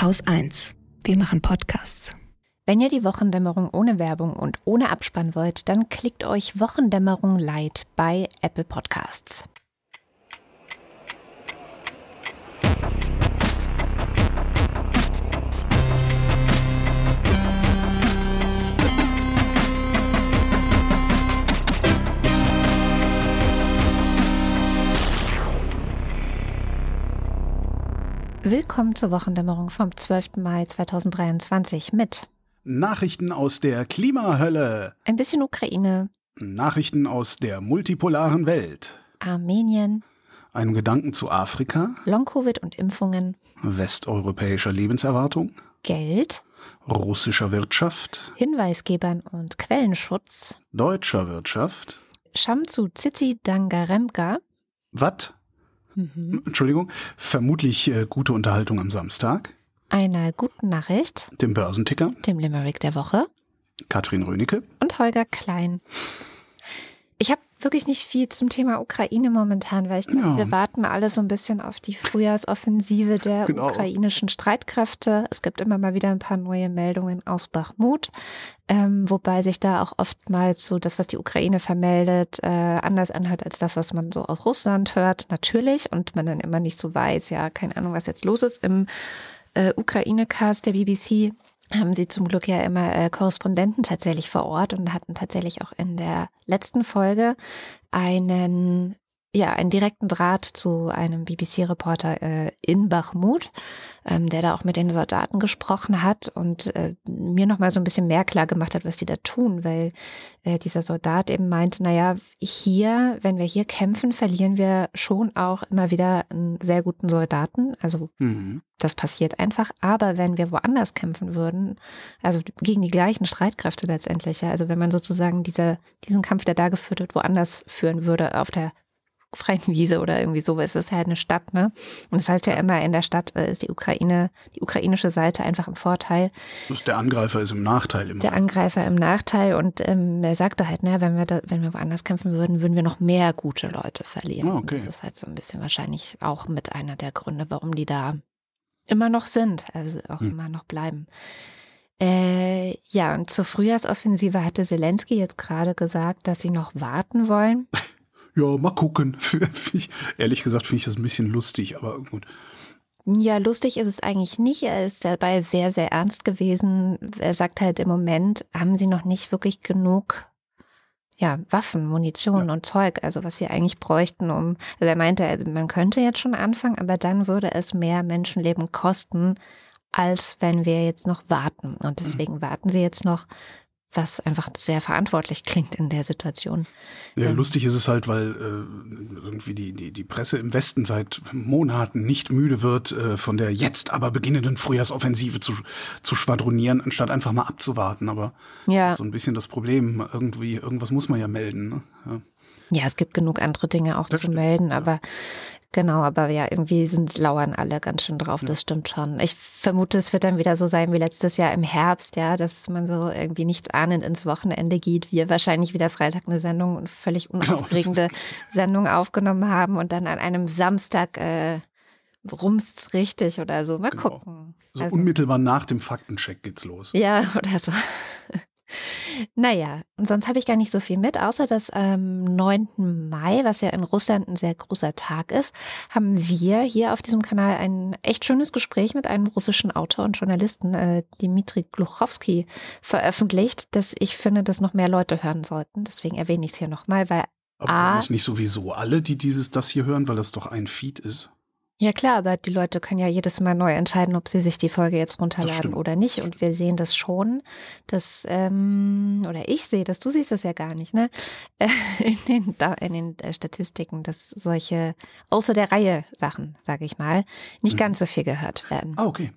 Haus 1. Wir machen Podcasts. Wenn ihr die Wochendämmerung ohne Werbung und ohne Abspann wollt, dann klickt euch Wochendämmerung Light bei Apple Podcasts. Willkommen zur Wochendämmerung vom 12. Mai 2023 mit Nachrichten aus der Klimahölle. ein bisschen Ukraine, Nachrichten aus der multipolaren Welt. Armenien, Einem Gedanken zu Afrika, Long-Covid und Impfungen, westeuropäischer Lebenserwartung, Geld, russischer Wirtschaft, Hinweisgebern und Quellenschutz, deutscher Wirtschaft. Shamsu Tsitsi Dangaremka, Was? Entschuldigung, vermutlich äh, gute Unterhaltung am Samstag. einer guten Nachricht, Dem Börsenticker, dem Limerick der Woche Katrin Rönecke. und Holger Klein. Ich habe wirklich nicht viel zum Thema Ukraine momentan, weil ich glaube, Ja. wir warten alle so ein bisschen auf die Frühjahrsoffensive der Genau. ukrainischen Streitkräfte. Es gibt immer mal wieder ein paar neue Meldungen aus Bachmut, ähm, wobei sich da auch oftmals so das, was die Ukraine vermeldet, äh, anders anhört als das, was man so aus Russland hört, natürlich. Und man dann immer nicht so weiß, ja, keine Ahnung, was jetzt los ist im äh, Ukraine-Cast der BBC haben sie zum Glück ja immer äh, Korrespondenten tatsächlich vor Ort und hatten tatsächlich auch in der letzten Folge einen ja, einen direkten Draht zu einem BBC-Reporter äh, in Bachmut, ähm, der da auch mit den Soldaten gesprochen hat und äh, mir nochmal so ein bisschen mehr klar gemacht hat, was die da tun, weil äh, dieser Soldat eben meinte, naja, hier, wenn wir hier kämpfen, verlieren wir schon auch immer wieder einen sehr guten Soldaten. Also Mhm. das passiert einfach. Aber wenn wir woanders kämpfen würden, also gegen die gleichen Streitkräfte letztendlich, ja, also wenn man sozusagen diese, diesen Kampf, der da geführt wird, woanders führen würde, auf der freien Wiese oder irgendwie so, ist das ja halt eine Stadt, ne? Und das heißt ja immer, in der Stadt äh, ist die Ukraine, die ukrainische Seite einfach im Vorteil, der Angreifer ist im Nachteil immer. der Angreifer im Nachteil. Und ähm, er sagte halt, ne, wenn wir da, wenn wir woanders kämpfen würden, würden wir noch mehr gute Leute verlieren. Ah, okay. Das ist halt so ein bisschen wahrscheinlich auch mit einer der Gründe, warum die da immer noch sind, also auch Hm. immer noch bleiben. Äh, ja, und zur Frühjahrsoffensive hatte Zelensky jetzt gerade gesagt, dass sie noch warten wollen. ja, mal gucken. ich, ehrlich gesagt finde ich das ein bisschen lustig, aber gut. Ja, lustig ist es eigentlich nicht. Er ist dabei sehr, sehr ernst gewesen. Er sagt halt im Moment, haben sie noch nicht wirklich genug ja, Waffen, Munition Ja. und Zeug, also was sie eigentlich bräuchten, um, also er meinte, also man könnte jetzt schon anfangen, aber dann würde es mehr Menschenleben kosten, als wenn wir jetzt noch warten. Mhm. Und deswegen warten sie jetzt noch, was einfach sehr verantwortlich klingt in der Situation. Ja, Ja. lustig ist es halt, weil äh, irgendwie die, die, die Presse im Westen seit Monaten nicht müde wird, äh, von der jetzt aber beginnenden Frühjahrsoffensive zu, zu schwadronieren, anstatt einfach mal abzuwarten. Aber Ja. so ein bisschen das Problem, irgendwie, irgendwas muss man ja melden. Ne? Ja. Ja, es gibt genug andere Dinge auch Das zu melden, aber genau, aber ja, irgendwie sind lauern alle ganz schön drauf, das stimmt schon. Ich vermute, es wird dann wieder so sein wie letztes Jahr im Herbst, ja, dass man so irgendwie nichts ahnend ins Wochenende geht. Wir wahrscheinlich wieder Freitag eine Sendung und völlig Genau. unaufregende Sendung aufgenommen haben und dann an einem Samstag äh, rumst's richtig oder so. Mal Genau. gucken. So Also- unmittelbar nach dem Faktencheck geht's los. ja, oder so. Naja, und sonst habe ich gar nicht so viel mit, außer dass am 9. Mai, was ja in Russland ein sehr großer Tag ist, haben wir hier auf diesem Kanal ein echt schönes Gespräch mit einem russischen Autor und Journalisten, äh, Dmitri Gluchowski, veröffentlicht, dass ich finde, dass noch mehr Leute hören sollten. Deswegen erwähne ich es hier nochmal, weil Aber das nicht sowieso alle, die dieses das hier hören, weil das doch ein Feed ist. Ja klar, aber die Leute können ja jedes Mal neu entscheiden, ob sie sich die Folge jetzt runterladen oder nicht. Und wir sehen das schon, dass, ähm, oder ich sehe das, du siehst das ja gar nicht, ne? In den, in den äh, Statistiken, dass solche außer der Reihe Sachen, sage ich mal, nicht Mhm. ganz so viel gehört werden. Ah, okay.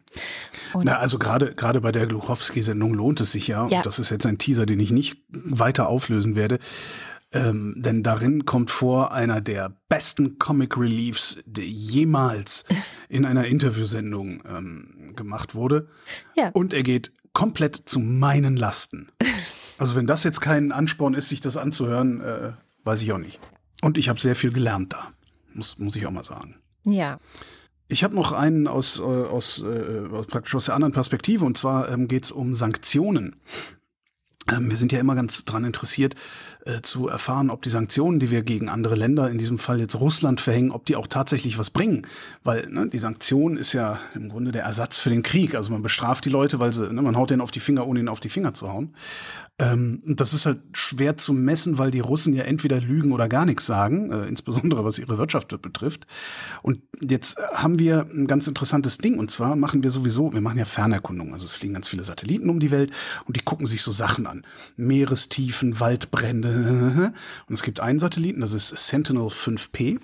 Und- Na, also gerade gerade bei der Gluchowski-Sendung lohnt es sich ja. Ja. Und das ist jetzt ein Teaser, den ich nicht weiter auflösen werde. Ähm, denn darin kommt vor einer der besten Comic Reliefs, die jemals in einer Interviewsendung ähm, gemacht wurde. Ja. Und er geht komplett zu meinen Lasten. Also wenn das jetzt kein Ansporn ist, sich das anzuhören, äh, weiß ich auch nicht. Und ich habe sehr viel gelernt da. Muss, muss ich auch mal sagen. Ja. Ich habe noch einen aus, äh, aus, äh, praktisch aus der anderen Perspektive und zwar ähm, geht es um Sanktionen. Ähm, wir sind ja immer ganz dran interessiert, äh, zu erfahren, ob die Sanktionen, die wir gegen andere Länder, in diesem Fall jetzt Russland, verhängen, ob die auch tatsächlich was bringen. Weil ne, die Sanktion ist ja im Grunde der Ersatz für den Krieg. Also man bestraft die Leute, weil sie, ne, man haut denen auf die Finger, ohne ihnen auf die Finger zu hauen. Ähm, das ist halt schwer zu messen, weil die Russen ja entweder lügen oder gar nichts sagen, äh, insbesondere was ihre Wirtschaft betrifft. Und jetzt haben wir ein ganz interessantes Ding. Und zwar machen wir sowieso, wir machen ja Fernerkundung. Also es fliegen ganz viele Satelliten um die Welt und die gucken sich so Sachen an. Meerestiefen, Waldbrände. Und es gibt einen Satelliten, das ist Sentinel 5P.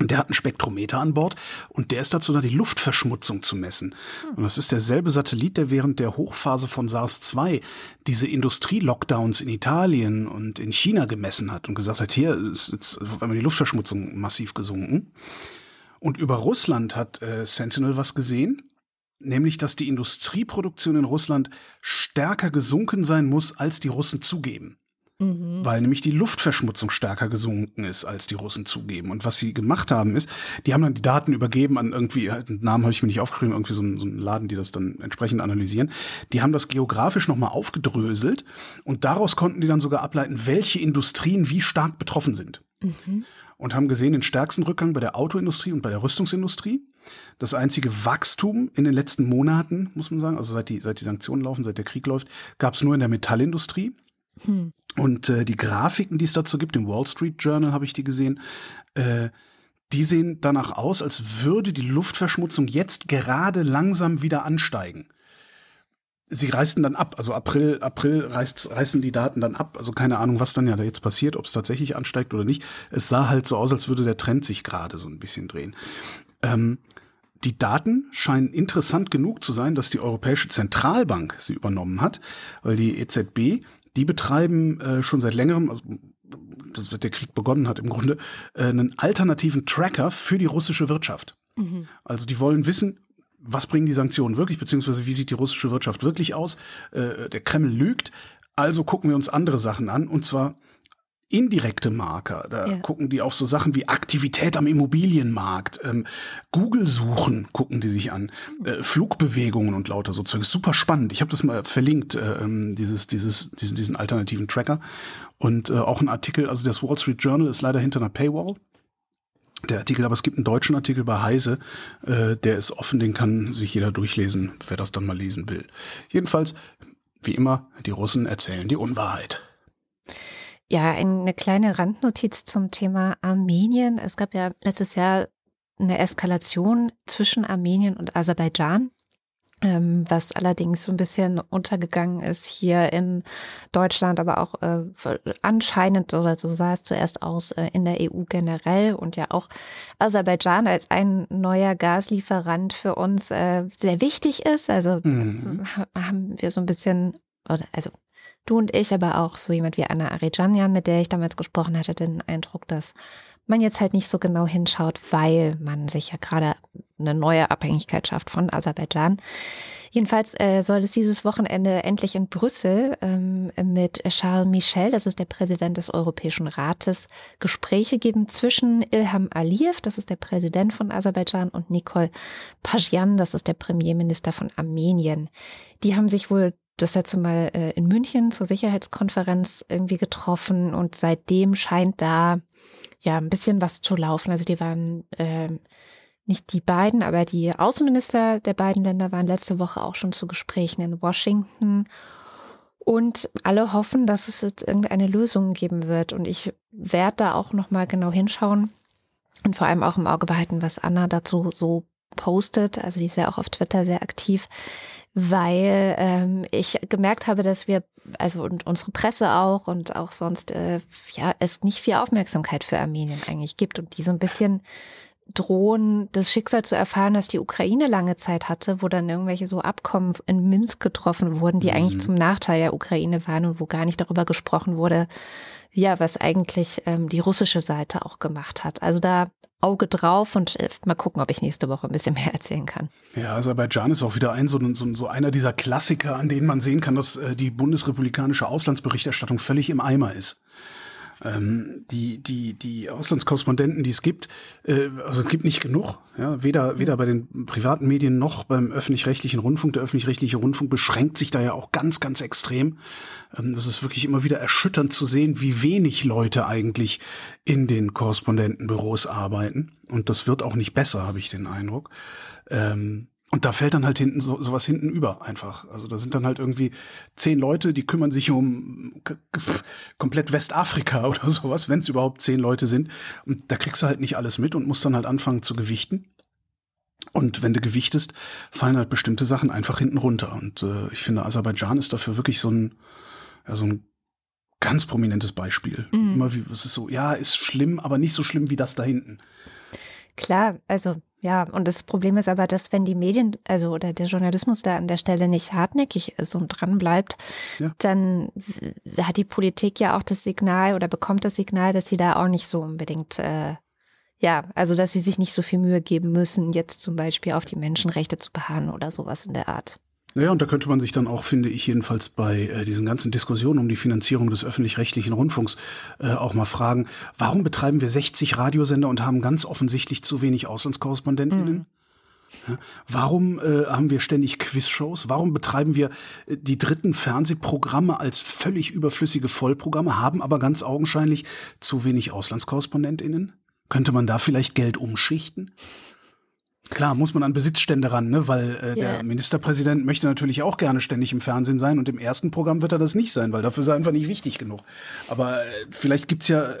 Und der hat einen Spektrometer an Bord und der ist dazu da, die Luftverschmutzung zu messen. Und das ist derselbe Satellit, der während der Hochphase von SARS-2 diese Industrie-Lockdowns in Italien und in China gemessen hat und gesagt hat, hier ist jetzt auf einmal die Luftverschmutzung massiv gesunken. Und über Russland hat äh, Sentinel was gesehen, nämlich dass die Industrieproduktion in Russland stärker gesunken sein muss, als die Russen zugeben. Mhm. Weil nämlich die Luftverschmutzung stärker gesunken ist, als die Russen zugeben. Und was sie gemacht haben, ist, die haben dann die Daten übergeben an irgendwie, einen Namen habe ich mir nicht aufgeschrieben, irgendwie so einen, so einen Laden, die das dann entsprechend analysieren. Die haben das geografisch nochmal aufgedröselt und daraus konnten die dann sogar ableiten, welche Industrien wie stark betroffen sind. Mhm. Und haben gesehen den stärksten Rückgang bei der Autoindustrie und bei der Rüstungsindustrie. Das einzige Wachstum in den letzten Monaten, muss man sagen, also seit die, seit die Sanktionen laufen, seit der Krieg läuft, gab es nur in der Metallindustrie. Hm. Und äh, die Grafiken, die es dazu gibt, im Wall Street Journal habe ich die gesehen, äh, die sehen danach aus, als würde die Luftverschmutzung jetzt gerade langsam wieder ansteigen. Sie reißen dann ab, also April, April reißt, reißen die Daten dann ab. Also keine Ahnung, was dann ja da jetzt passiert, ob es tatsächlich ansteigt oder nicht. Es sah halt so aus, als würde der Trend sich gerade so ein bisschen drehen. Ähm, die Daten scheinen interessant genug zu sein, dass die Europäische Zentralbank sie übernommen hat, weil die EZB die betreiben äh, schon seit längerem, also das wird der Krieg begonnen hat im Grunde, äh, einen alternativen Tracker für die russische Wirtschaft. Mhm. Also die wollen wissen, was bringen die Sanktionen wirklich, beziehungsweise wie sieht die russische Wirtschaft wirklich aus. Äh, der Kreml lügt, also gucken wir uns andere Sachen an, und zwar indirekte Marker. Da ja. gucken die auf so Sachen wie Aktivität am Immobilienmarkt, ähm, Google-Suchen gucken die sich an, äh, Flugbewegungen und lauter so Zeug. Super spannend. Ich habe das mal verlinkt, äh, ähm, dieses, dieses, diesen, diesen alternativen Tracker. Und äh, auch ein Artikel, also das Wall Street Journal ist leider hinter einer Paywall. Der Artikel, aber es gibt einen deutschen Artikel bei Heise, äh, der ist offen, den kann sich jeder durchlesen, wer das dann mal lesen will. Jedenfalls, wie immer, die Russen erzählen die Unwahrheit. Ja, eine kleine Randnotiz zum Thema Armenien. Es gab ja letztes Jahr eine Eskalation zwischen Armenien und Aserbaidschan, ähm, was allerdings so ein bisschen untergegangen ist hier in Deutschland, aber auch äh, anscheinend oder so sah es zuerst aus äh, in der EU generell und ja auch Aserbaidschan als ein neuer Gaslieferant für uns äh, sehr wichtig ist. Also mhm. haben wir so ein bisschen, oder also du und ich, aber auch so jemand wie Anna Arijanian, mit der ich damals gesprochen hatte, den Eindruck, dass man jetzt halt nicht so genau hinschaut, weil man sich ja gerade eine neue Abhängigkeit schafft von Aserbaidschan. Jedenfalls äh, soll es dieses Wochenende endlich in Brüssel ähm, mit Charles Michel, das ist der Präsident des Europäischen Rates, Gespräche geben zwischen Ilham Aliyev, das ist der Präsident von Aserbaidschan, und Nikol Pashinyan, das ist der Premierminister von Armenien. Die haben sich wohl das letzte Mal äh, in München zur Sicherheitskonferenz irgendwie getroffen und seitdem scheint da ja ein bisschen was zu laufen. Also die waren äh, nicht die beiden, aber die Außenminister der beiden Länder waren letzte Woche auch schon zu Gesprächen in Washington. Und alle hoffen, dass es jetzt irgendeine Lösung geben wird. Und ich werde da auch nochmal genau hinschauen und vor allem auch im Auge behalten, was Anna dazu so postet. Also die ist ja auch auf Twitter sehr aktiv weil ähm, ich gemerkt habe, dass wir, also und unsere Presse auch und auch sonst, äh, ja, es nicht viel Aufmerksamkeit für Armenien eigentlich gibt und die so ein bisschen drohen, das Schicksal zu erfahren, das die Ukraine lange Zeit hatte, wo dann irgendwelche so Abkommen in Minsk getroffen wurden, die mhm. eigentlich zum Nachteil der Ukraine waren und wo gar nicht darüber gesprochen wurde, ja, was eigentlich ähm, die russische Seite auch gemacht hat. Also da Auge drauf und äh, mal gucken, ob ich nächste Woche ein bisschen mehr erzählen kann. Ja, Aserbaidschan ist auch wieder ein so, so, so einer dieser Klassiker, an denen man sehen kann, dass äh, die bundesrepublikanische Auslandsberichterstattung völlig im Eimer ist. Ähm, die, die, die Auslandskorrespondenten, die es gibt, äh, also es gibt nicht genug, ja, weder, weder bei den privaten Medien noch beim öffentlich-rechtlichen Rundfunk. Der öffentlich-rechtliche Rundfunk beschränkt sich da ja auch ganz, ganz extrem. Ähm, das ist wirklich immer wieder erschütternd zu sehen, wie wenig Leute eigentlich in den Korrespondentenbüros arbeiten. Und das wird auch nicht besser, habe ich den Eindruck. Ähm, und da fällt dann halt hinten so sowas hinten über einfach. Also da sind dann halt irgendwie zehn Leute, die kümmern sich um komplett Westafrika oder sowas, wenn es überhaupt zehn Leute sind. Und da kriegst du halt nicht alles mit und musst dann halt anfangen zu gewichten. Und wenn du gewichtest, fallen halt bestimmte Sachen einfach hinten runter. Und äh, ich finde, Aserbaidschan ist dafür wirklich so ein, ja, so ein ganz prominentes Beispiel. Mhm. Immer wie, es ist so, ja, ist schlimm, aber nicht so schlimm wie das da hinten. Klar, also ja, und das Problem ist aber, dass wenn die Medien, also oder der Journalismus da an der Stelle nicht hartnäckig ist und dran bleibt, ja. dann hat die Politik ja auch das Signal oder bekommt das Signal, dass sie da auch nicht so unbedingt, äh, ja, also dass sie sich nicht so viel Mühe geben müssen, jetzt zum Beispiel auf die Menschenrechte zu beharren oder sowas in der Art. Naja, und da könnte man sich dann auch, finde ich, jedenfalls bei äh, diesen ganzen Diskussionen um die Finanzierung des öffentlich-rechtlichen Rundfunks äh, auch mal fragen, warum betreiben wir 60 Radiosender und haben ganz offensichtlich zu wenig Auslandskorrespondentinnen? Mhm. Ja, warum äh, haben wir ständig Quizshows? Warum betreiben wir äh, die dritten Fernsehprogramme als völlig überflüssige Vollprogramme, haben aber ganz augenscheinlich zu wenig Auslandskorrespondentinnen? Könnte man da vielleicht Geld umschichten? Klar, muss man an Besitzstände ran, ne? weil äh, yeah. der Ministerpräsident möchte natürlich auch gerne ständig im Fernsehen sein und im ersten Programm wird er das nicht sein, weil dafür ist er einfach nicht wichtig genug. Aber äh, vielleicht gibt's ja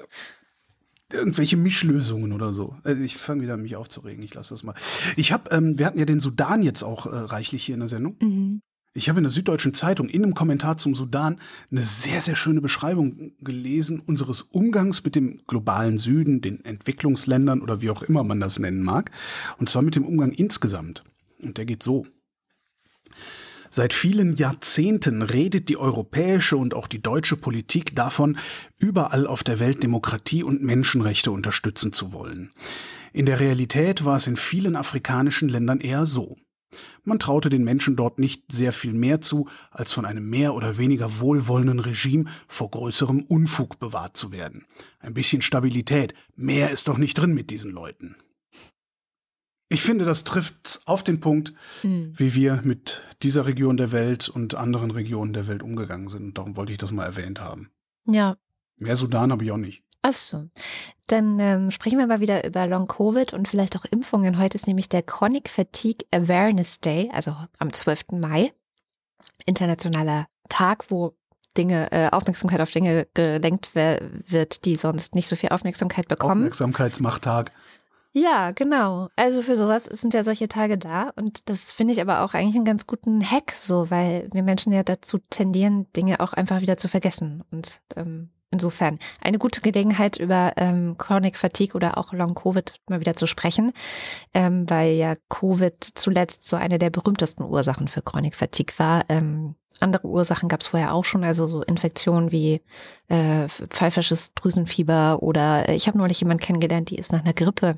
irgendwelche Mischlösungen oder so. Also ich fange wieder an mich aufzuregen, ich lasse das mal. Ich habe, ähm, wir hatten ja den Sudan jetzt auch äh, reichlich hier in der Sendung. Mhm. Ich habe in der Süddeutschen Zeitung in einem Kommentar zum Sudan eine sehr, sehr schöne Beschreibung gelesen unseres Umgangs mit dem globalen Süden, den Entwicklungsländern oder wie auch immer man das nennen mag. Und zwar mit dem Umgang insgesamt. Und der geht so. Seit vielen Jahrzehnten redet die europäische und auch die deutsche Politik davon, überall auf der Welt Demokratie und Menschenrechte unterstützen zu wollen. In der Realität war es in vielen afrikanischen Ländern eher so. Man traute den Menschen dort nicht sehr viel mehr zu, als von einem mehr oder weniger wohlwollenden Regime vor größerem Unfug bewahrt zu werden. Ein bisschen Stabilität, mehr ist doch nicht drin mit diesen Leuten. Ich finde, das trifft auf den Punkt, mhm. wie wir mit dieser Region der Welt und anderen Regionen der Welt umgegangen sind. Darum wollte ich das mal erwähnt haben. Ja. Mehr Sudan habe ich auch nicht. Ach so. Dann ähm, sprechen wir mal wieder über Long Covid und vielleicht auch Impfungen. Heute ist nämlich der Chronic Fatigue Awareness Day, also am 12. Mai. Internationaler Tag, wo Dinge, äh, Aufmerksamkeit auf Dinge gelenkt wird, die sonst nicht so viel Aufmerksamkeit bekommen. Aufmerksamkeitsmachttag. Ja, genau. Also für sowas sind ja solche Tage da und das finde ich aber auch eigentlich einen ganz guten Hack, so, weil wir Menschen ja dazu tendieren, Dinge auch einfach wieder zu vergessen und ähm, Insofern eine gute Gelegenheit, über ähm, Chronic Fatigue oder auch Long Covid mal wieder zu sprechen, ähm, weil ja Covid zuletzt so eine der berühmtesten Ursachen für Chronic Fatigue war. Ähm, andere Ursachen gab es vorher auch schon, also so Infektionen wie äh, pfeifisches Drüsenfieber oder äh, ich habe neulich jemanden kennengelernt, die ist nach einer Grippe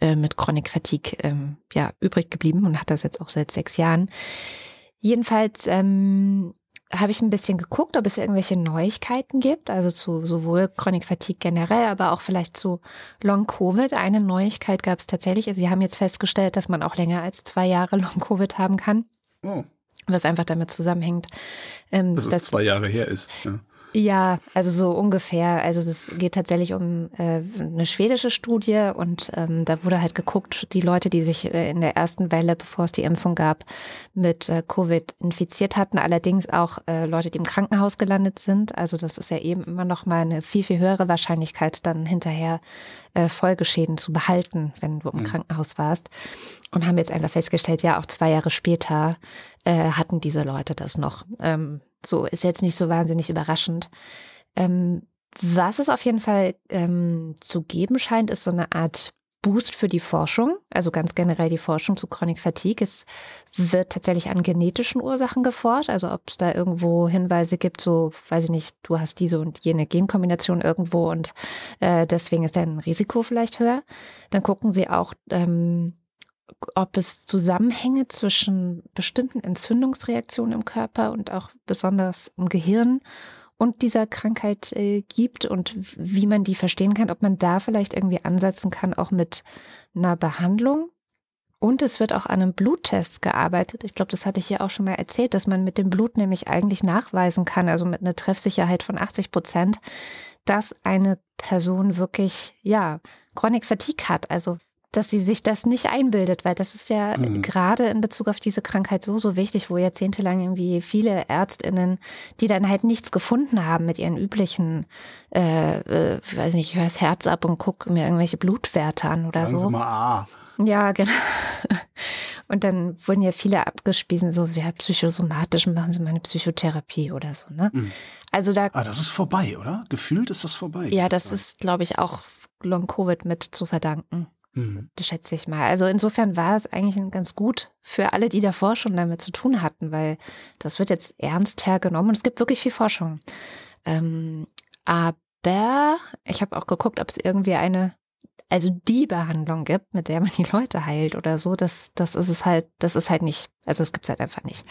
äh, mit Chronic Fatigue ähm, ja übrig geblieben und hat das jetzt auch seit sechs Jahren. Jedenfalls ähm, habe ich ein bisschen geguckt, ob es irgendwelche Neuigkeiten gibt, also zu sowohl Chronic Fatigue generell, aber auch vielleicht zu Long Covid. Eine Neuigkeit gab es tatsächlich. Also sie haben jetzt festgestellt, dass man auch länger als zwei Jahre Long Covid haben kann. Oh. Was einfach damit zusammenhängt. Ähm, dass, dass es zwei Jahre her ist. Ja. Ja, also so ungefähr. Also es geht tatsächlich um äh, eine schwedische Studie und ähm, da wurde halt geguckt, die Leute, die sich äh, in der ersten Welle, bevor es die Impfung gab, mit äh, Covid infiziert hatten, allerdings auch äh, Leute, die im Krankenhaus gelandet sind. Also das ist ja eben immer noch mal eine viel, viel höhere Wahrscheinlichkeit, dann hinterher äh, Folgeschäden zu behalten, wenn du im mhm. Krankenhaus warst. Und haben jetzt einfach festgestellt, ja, auch zwei Jahre später äh, hatten diese Leute das noch. Ähm, so ist jetzt nicht so wahnsinnig überraschend. Ähm, was es auf jeden Fall ähm, zu geben scheint, ist so eine Art Boost für die Forschung, also ganz generell die Forschung zu Chronic Fatigue. Es wird tatsächlich an genetischen Ursachen geforscht, also ob es da irgendwo Hinweise gibt, so weiß ich nicht, du hast diese und jene Genkombination irgendwo und äh, deswegen ist dein Risiko vielleicht höher. Dann gucken sie auch, ähm, ob es Zusammenhänge zwischen bestimmten Entzündungsreaktionen im Körper und auch besonders im Gehirn und dieser Krankheit äh, gibt und wie man die verstehen kann, ob man da vielleicht irgendwie ansetzen kann, auch mit einer Behandlung. Und es wird auch an einem Bluttest gearbeitet. Ich glaube, das hatte ich hier auch schon mal erzählt, dass man mit dem Blut nämlich eigentlich nachweisen kann, also mit einer Treffsicherheit von 80 Prozent, dass eine Person wirklich, ja, Chronic Fatigue hat. Also dass sie sich das nicht einbildet, weil das ist ja mhm. gerade in Bezug auf diese Krankheit so, so wichtig, wo jahrzehntelang irgendwie viele ÄrztInnen, die dann halt nichts gefunden haben mit ihren üblichen, äh, äh, weiß nicht, ich höre das Herz ab und gucke mir irgendwelche Blutwerte an oder Sagen so. Sie mal A. Ja, genau. Und dann wurden ja viele abgespiesen, so, ja, psychosomatisch machen Sie mal eine Psychotherapie oder so, ne? Mhm. Also da. Ah, das ist vorbei, oder? Gefühlt ist das vorbei. Ja, das ist, glaube ich, auch Long-Covid mit zu verdanken. Mhm. Das schätze ich mal. Also insofern war es eigentlich ganz gut für alle, die davor schon damit zu tun hatten, weil das wird jetzt ernst hergenommen und es gibt wirklich viel Forschung. Ähm, aber ich habe auch geguckt, ob es irgendwie eine, also die Behandlung gibt, mit der man die Leute heilt oder so. Das, das ist es halt, das ist halt nicht, also es gibt es halt einfach nicht.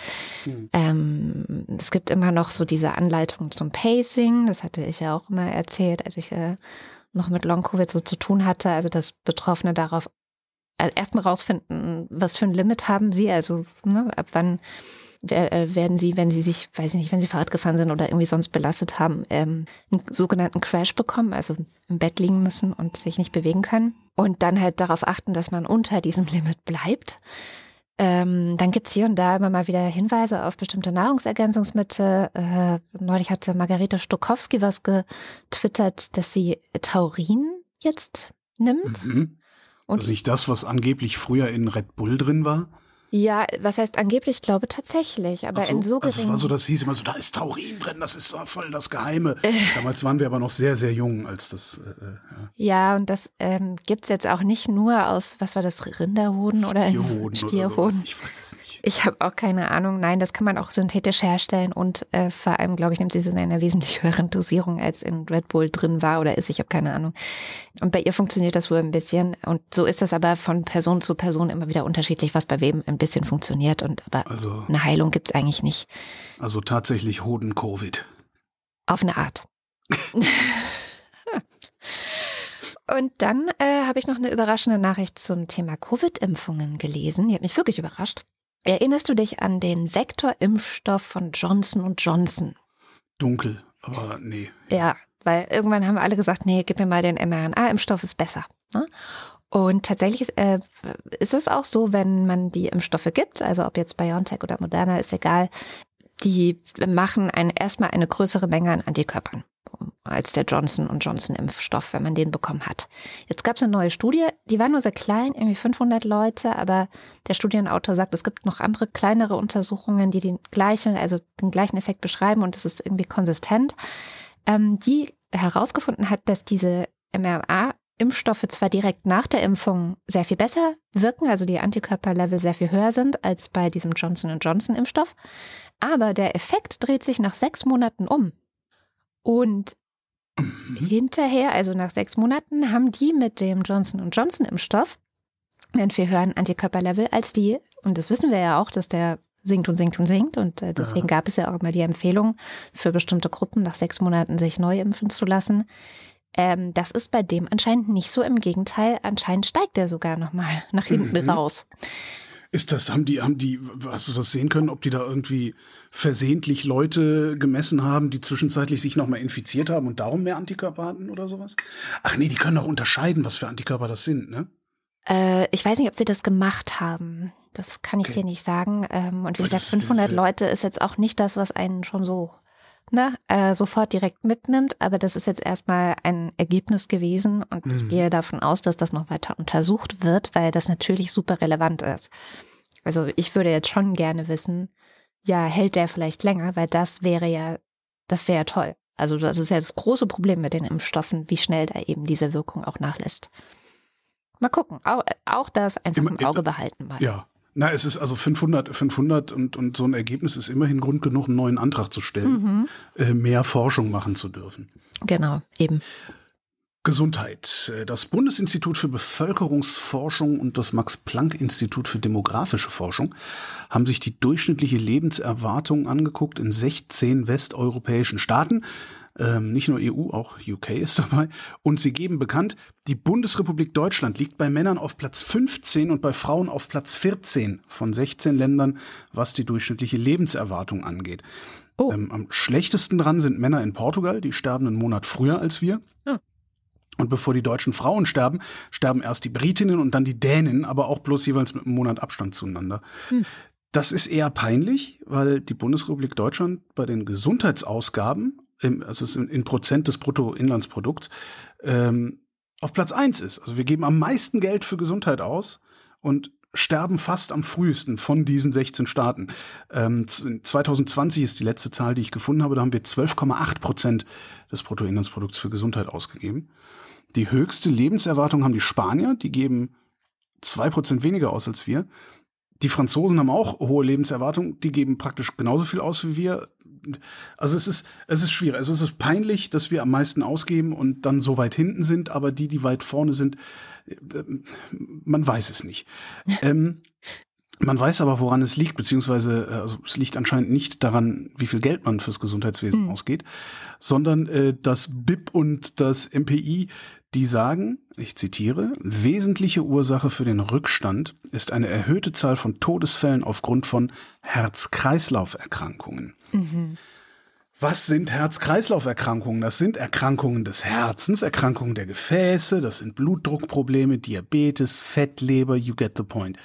Mhm. Ähm, es gibt immer noch so diese Anleitung zum Pacing, das hatte ich ja auch immer erzählt, als ich äh, noch mit Long-Covid so zu tun hatte, also dass Betroffene darauf also erstmal rausfinden, was für ein Limit haben sie, also ne, ab wann äh, werden sie, wenn sie sich, weiß ich nicht, wenn sie Fahrrad gefahren sind oder irgendwie sonst belastet haben, ähm, einen sogenannten Crash bekommen, also im Bett liegen müssen und sich nicht bewegen können. Und dann halt darauf achten, dass man unter diesem Limit bleibt. Ähm, dann gibt es hier und da immer mal wieder Hinweise auf bestimmte Nahrungsergänzungsmittel. Äh, neulich hatte Margarete Stokowski was getwittert, dass sie Taurin jetzt nimmt. Mhm. Und ist nicht das, was angeblich früher in Red Bull drin war? Ja, was heißt angeblich? Ich glaube tatsächlich, aber so, in so also Es war so, das hieß immer so, da ist Taurin drin, das ist voll das Geheime. Äh. Damals waren wir aber noch sehr, sehr jung, als das. Äh, äh ja. ja. und das ähm, gibt es jetzt auch nicht nur aus, was war das, Rinderhoden oder Stierhoden? Stierhoden. Oder ich weiß es nicht. Ich habe auch keine Ahnung. Nein, das kann man auch synthetisch herstellen und äh, vor allem, glaube ich, nimmt sie es in einer wesentlich höheren Dosierung, als in Red Bull drin war oder ist. Ich habe keine Ahnung. Und bei ihr funktioniert das wohl ein bisschen. Und so ist das aber von Person zu Person immer wieder unterschiedlich, was bei wem im bisschen funktioniert und aber also, eine Heilung gibt es eigentlich nicht. Also tatsächlich Hoden-Covid. Auf eine Art. Und dann äh, habe ich noch eine überraschende Nachricht zum Thema Covid-Impfungen gelesen. Die hat mich wirklich überrascht. Erinnerst du dich an den Vektorimpfstoff von Johnson Johnson? Dunkel, aber nee. Ja, weil irgendwann haben wir alle gesagt, nee, gib mir mal den mRNA-Impfstoff, ist besser. Ne? Und tatsächlich ist, äh, ist es auch so, wenn man die Impfstoffe gibt, also ob jetzt BioNTech oder Moderna, ist egal, die machen ein, erstmal eine größere Menge an Antikörpern als der Johnson Johnson Impfstoff, wenn man den bekommen hat. Jetzt gab es eine neue Studie, die war nur sehr klein, irgendwie 500 Leute, aber der Studienautor sagt, es gibt noch andere kleinere Untersuchungen, die den gleichen, also den gleichen Effekt beschreiben und es ist irgendwie konsistent, ähm, die herausgefunden hat, dass diese mRNA Impfstoffe zwar direkt nach der Impfung sehr viel besser wirken, also die Antikörperlevel sehr viel höher sind als bei diesem Johnson Johnson Impfstoff, aber der Effekt dreht sich nach sechs Monaten um. Und mhm. hinterher, also nach sechs Monaten, haben die mit dem Johnson Johnson Impfstoff einen viel höheren Antikörperlevel als die, und das wissen wir ja auch, dass der sinkt und sinkt und sinkt. Und äh, deswegen ja. gab es ja auch immer die Empfehlung für bestimmte Gruppen, nach sechs Monaten sich neu impfen zu lassen. Ähm, das ist bei dem anscheinend nicht so. Im Gegenteil, anscheinend steigt er sogar nochmal nach hinten mhm. raus. Ist das, haben die, haben die, hast du das sehen können, ob die da irgendwie versehentlich Leute gemessen haben, die zwischenzeitlich sich nochmal infiziert haben und darum mehr Antikörper hatten oder sowas? Ach nee, die können auch unterscheiden, was für Antikörper das sind, ne? Äh, ich weiß nicht, ob sie das gemacht haben. Das kann ich okay. dir nicht sagen. Ähm, und wie gesagt, 500 Leute ist jetzt auch nicht das, was einen schon so ne, äh, sofort direkt mitnimmt. Aber das ist jetzt erstmal ein Ergebnis gewesen und mhm. ich gehe davon aus, dass das noch weiter untersucht wird, weil das natürlich super relevant ist. Also ich würde jetzt schon gerne wissen, ja, hält der vielleicht länger, weil das wäre ja, das wäre ja toll. Also das ist ja das große Problem mit den Impfstoffen, wie schnell da eben diese Wirkung auch nachlässt. Mal gucken, auch, auch das einfach im Auge behalten. Mal. Ja, na, es ist also 500, 500 und, und so ein Ergebnis ist immerhin Grund genug, einen neuen Antrag zu stellen, mhm. äh, mehr Forschung machen zu dürfen. Genau, eben. Gesundheit. Das Bundesinstitut für Bevölkerungsforschung und das Max-Planck-Institut für demografische Forschung haben sich die durchschnittliche Lebenserwartung angeguckt in 16 westeuropäischen Staaten. Ähm, nicht nur EU, auch UK ist dabei. Und sie geben bekannt, die Bundesrepublik Deutschland liegt bei Männern auf Platz 15 und bei Frauen auf Platz 14 von 16 Ländern, was die durchschnittliche Lebenserwartung angeht. Oh. Ähm, am schlechtesten dran sind Männer in Portugal, die sterben einen Monat früher als wir. Oh. Und bevor die deutschen Frauen sterben, sterben erst die Britinnen und dann die Dänen, aber auch bloß jeweils mit einem Monat Abstand zueinander. Hm. Das ist eher peinlich, weil die Bundesrepublik Deutschland bei den Gesundheitsausgaben, also es in Prozent des Bruttoinlandsprodukts, ähm, auf Platz eins ist. Also wir geben am meisten Geld für Gesundheit aus und sterben fast am frühesten von diesen 16 Staaten. Ähm, 2020 ist die letzte Zahl, die ich gefunden habe. Da haben wir 12,8 Prozent des Bruttoinlandsprodukts für Gesundheit ausgegeben. Die höchste Lebenserwartung haben die Spanier, die geben zwei Prozent weniger aus als wir. Die Franzosen haben auch hohe Lebenserwartung, die geben praktisch genauso viel aus wie wir. Also es ist, es ist schwierig. Also es ist peinlich, dass wir am meisten ausgeben und dann so weit hinten sind, aber die, die weit vorne sind, äh, man weiß es nicht. ähm, man weiß aber, woran es liegt, beziehungsweise äh, also es liegt anscheinend nicht daran, wie viel Geld man fürs Gesundheitswesen mhm. ausgeht, sondern äh, das BIP und das MPI die sagen, ich zitiere, wesentliche Ursache für den Rückstand ist eine erhöhte Zahl von Todesfällen aufgrund von Herz-Kreislauf-Erkrankungen. Mhm. Was sind Herz-Kreislauf-Erkrankungen? Das sind Erkrankungen des Herzens, Erkrankungen der Gefäße, das sind Blutdruckprobleme, Diabetes, Fettleber, you get the point.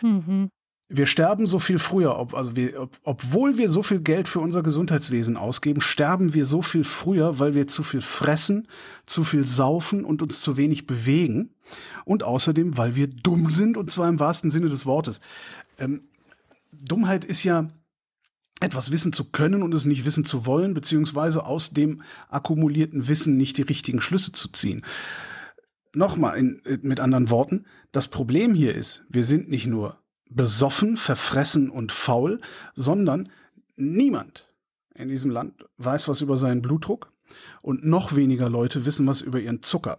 Mhm wir sterben so viel früher, ob, also wir, ob, obwohl wir so viel Geld für unser Gesundheitswesen ausgeben, sterben wir so viel früher, weil wir zu viel fressen, zu viel saufen und uns zu wenig bewegen. Und außerdem, weil wir dumm sind, und zwar im wahrsten Sinne des Wortes. Ähm, Dummheit ist ja etwas wissen zu können und es nicht wissen zu wollen, beziehungsweise aus dem akkumulierten Wissen nicht die richtigen Schlüsse zu ziehen. Nochmal in, mit anderen Worten, das Problem hier ist, wir sind nicht nur besoffen, verfressen und faul, sondern niemand in diesem Land weiß was über seinen Blutdruck und noch weniger Leute wissen was über ihren Zucker.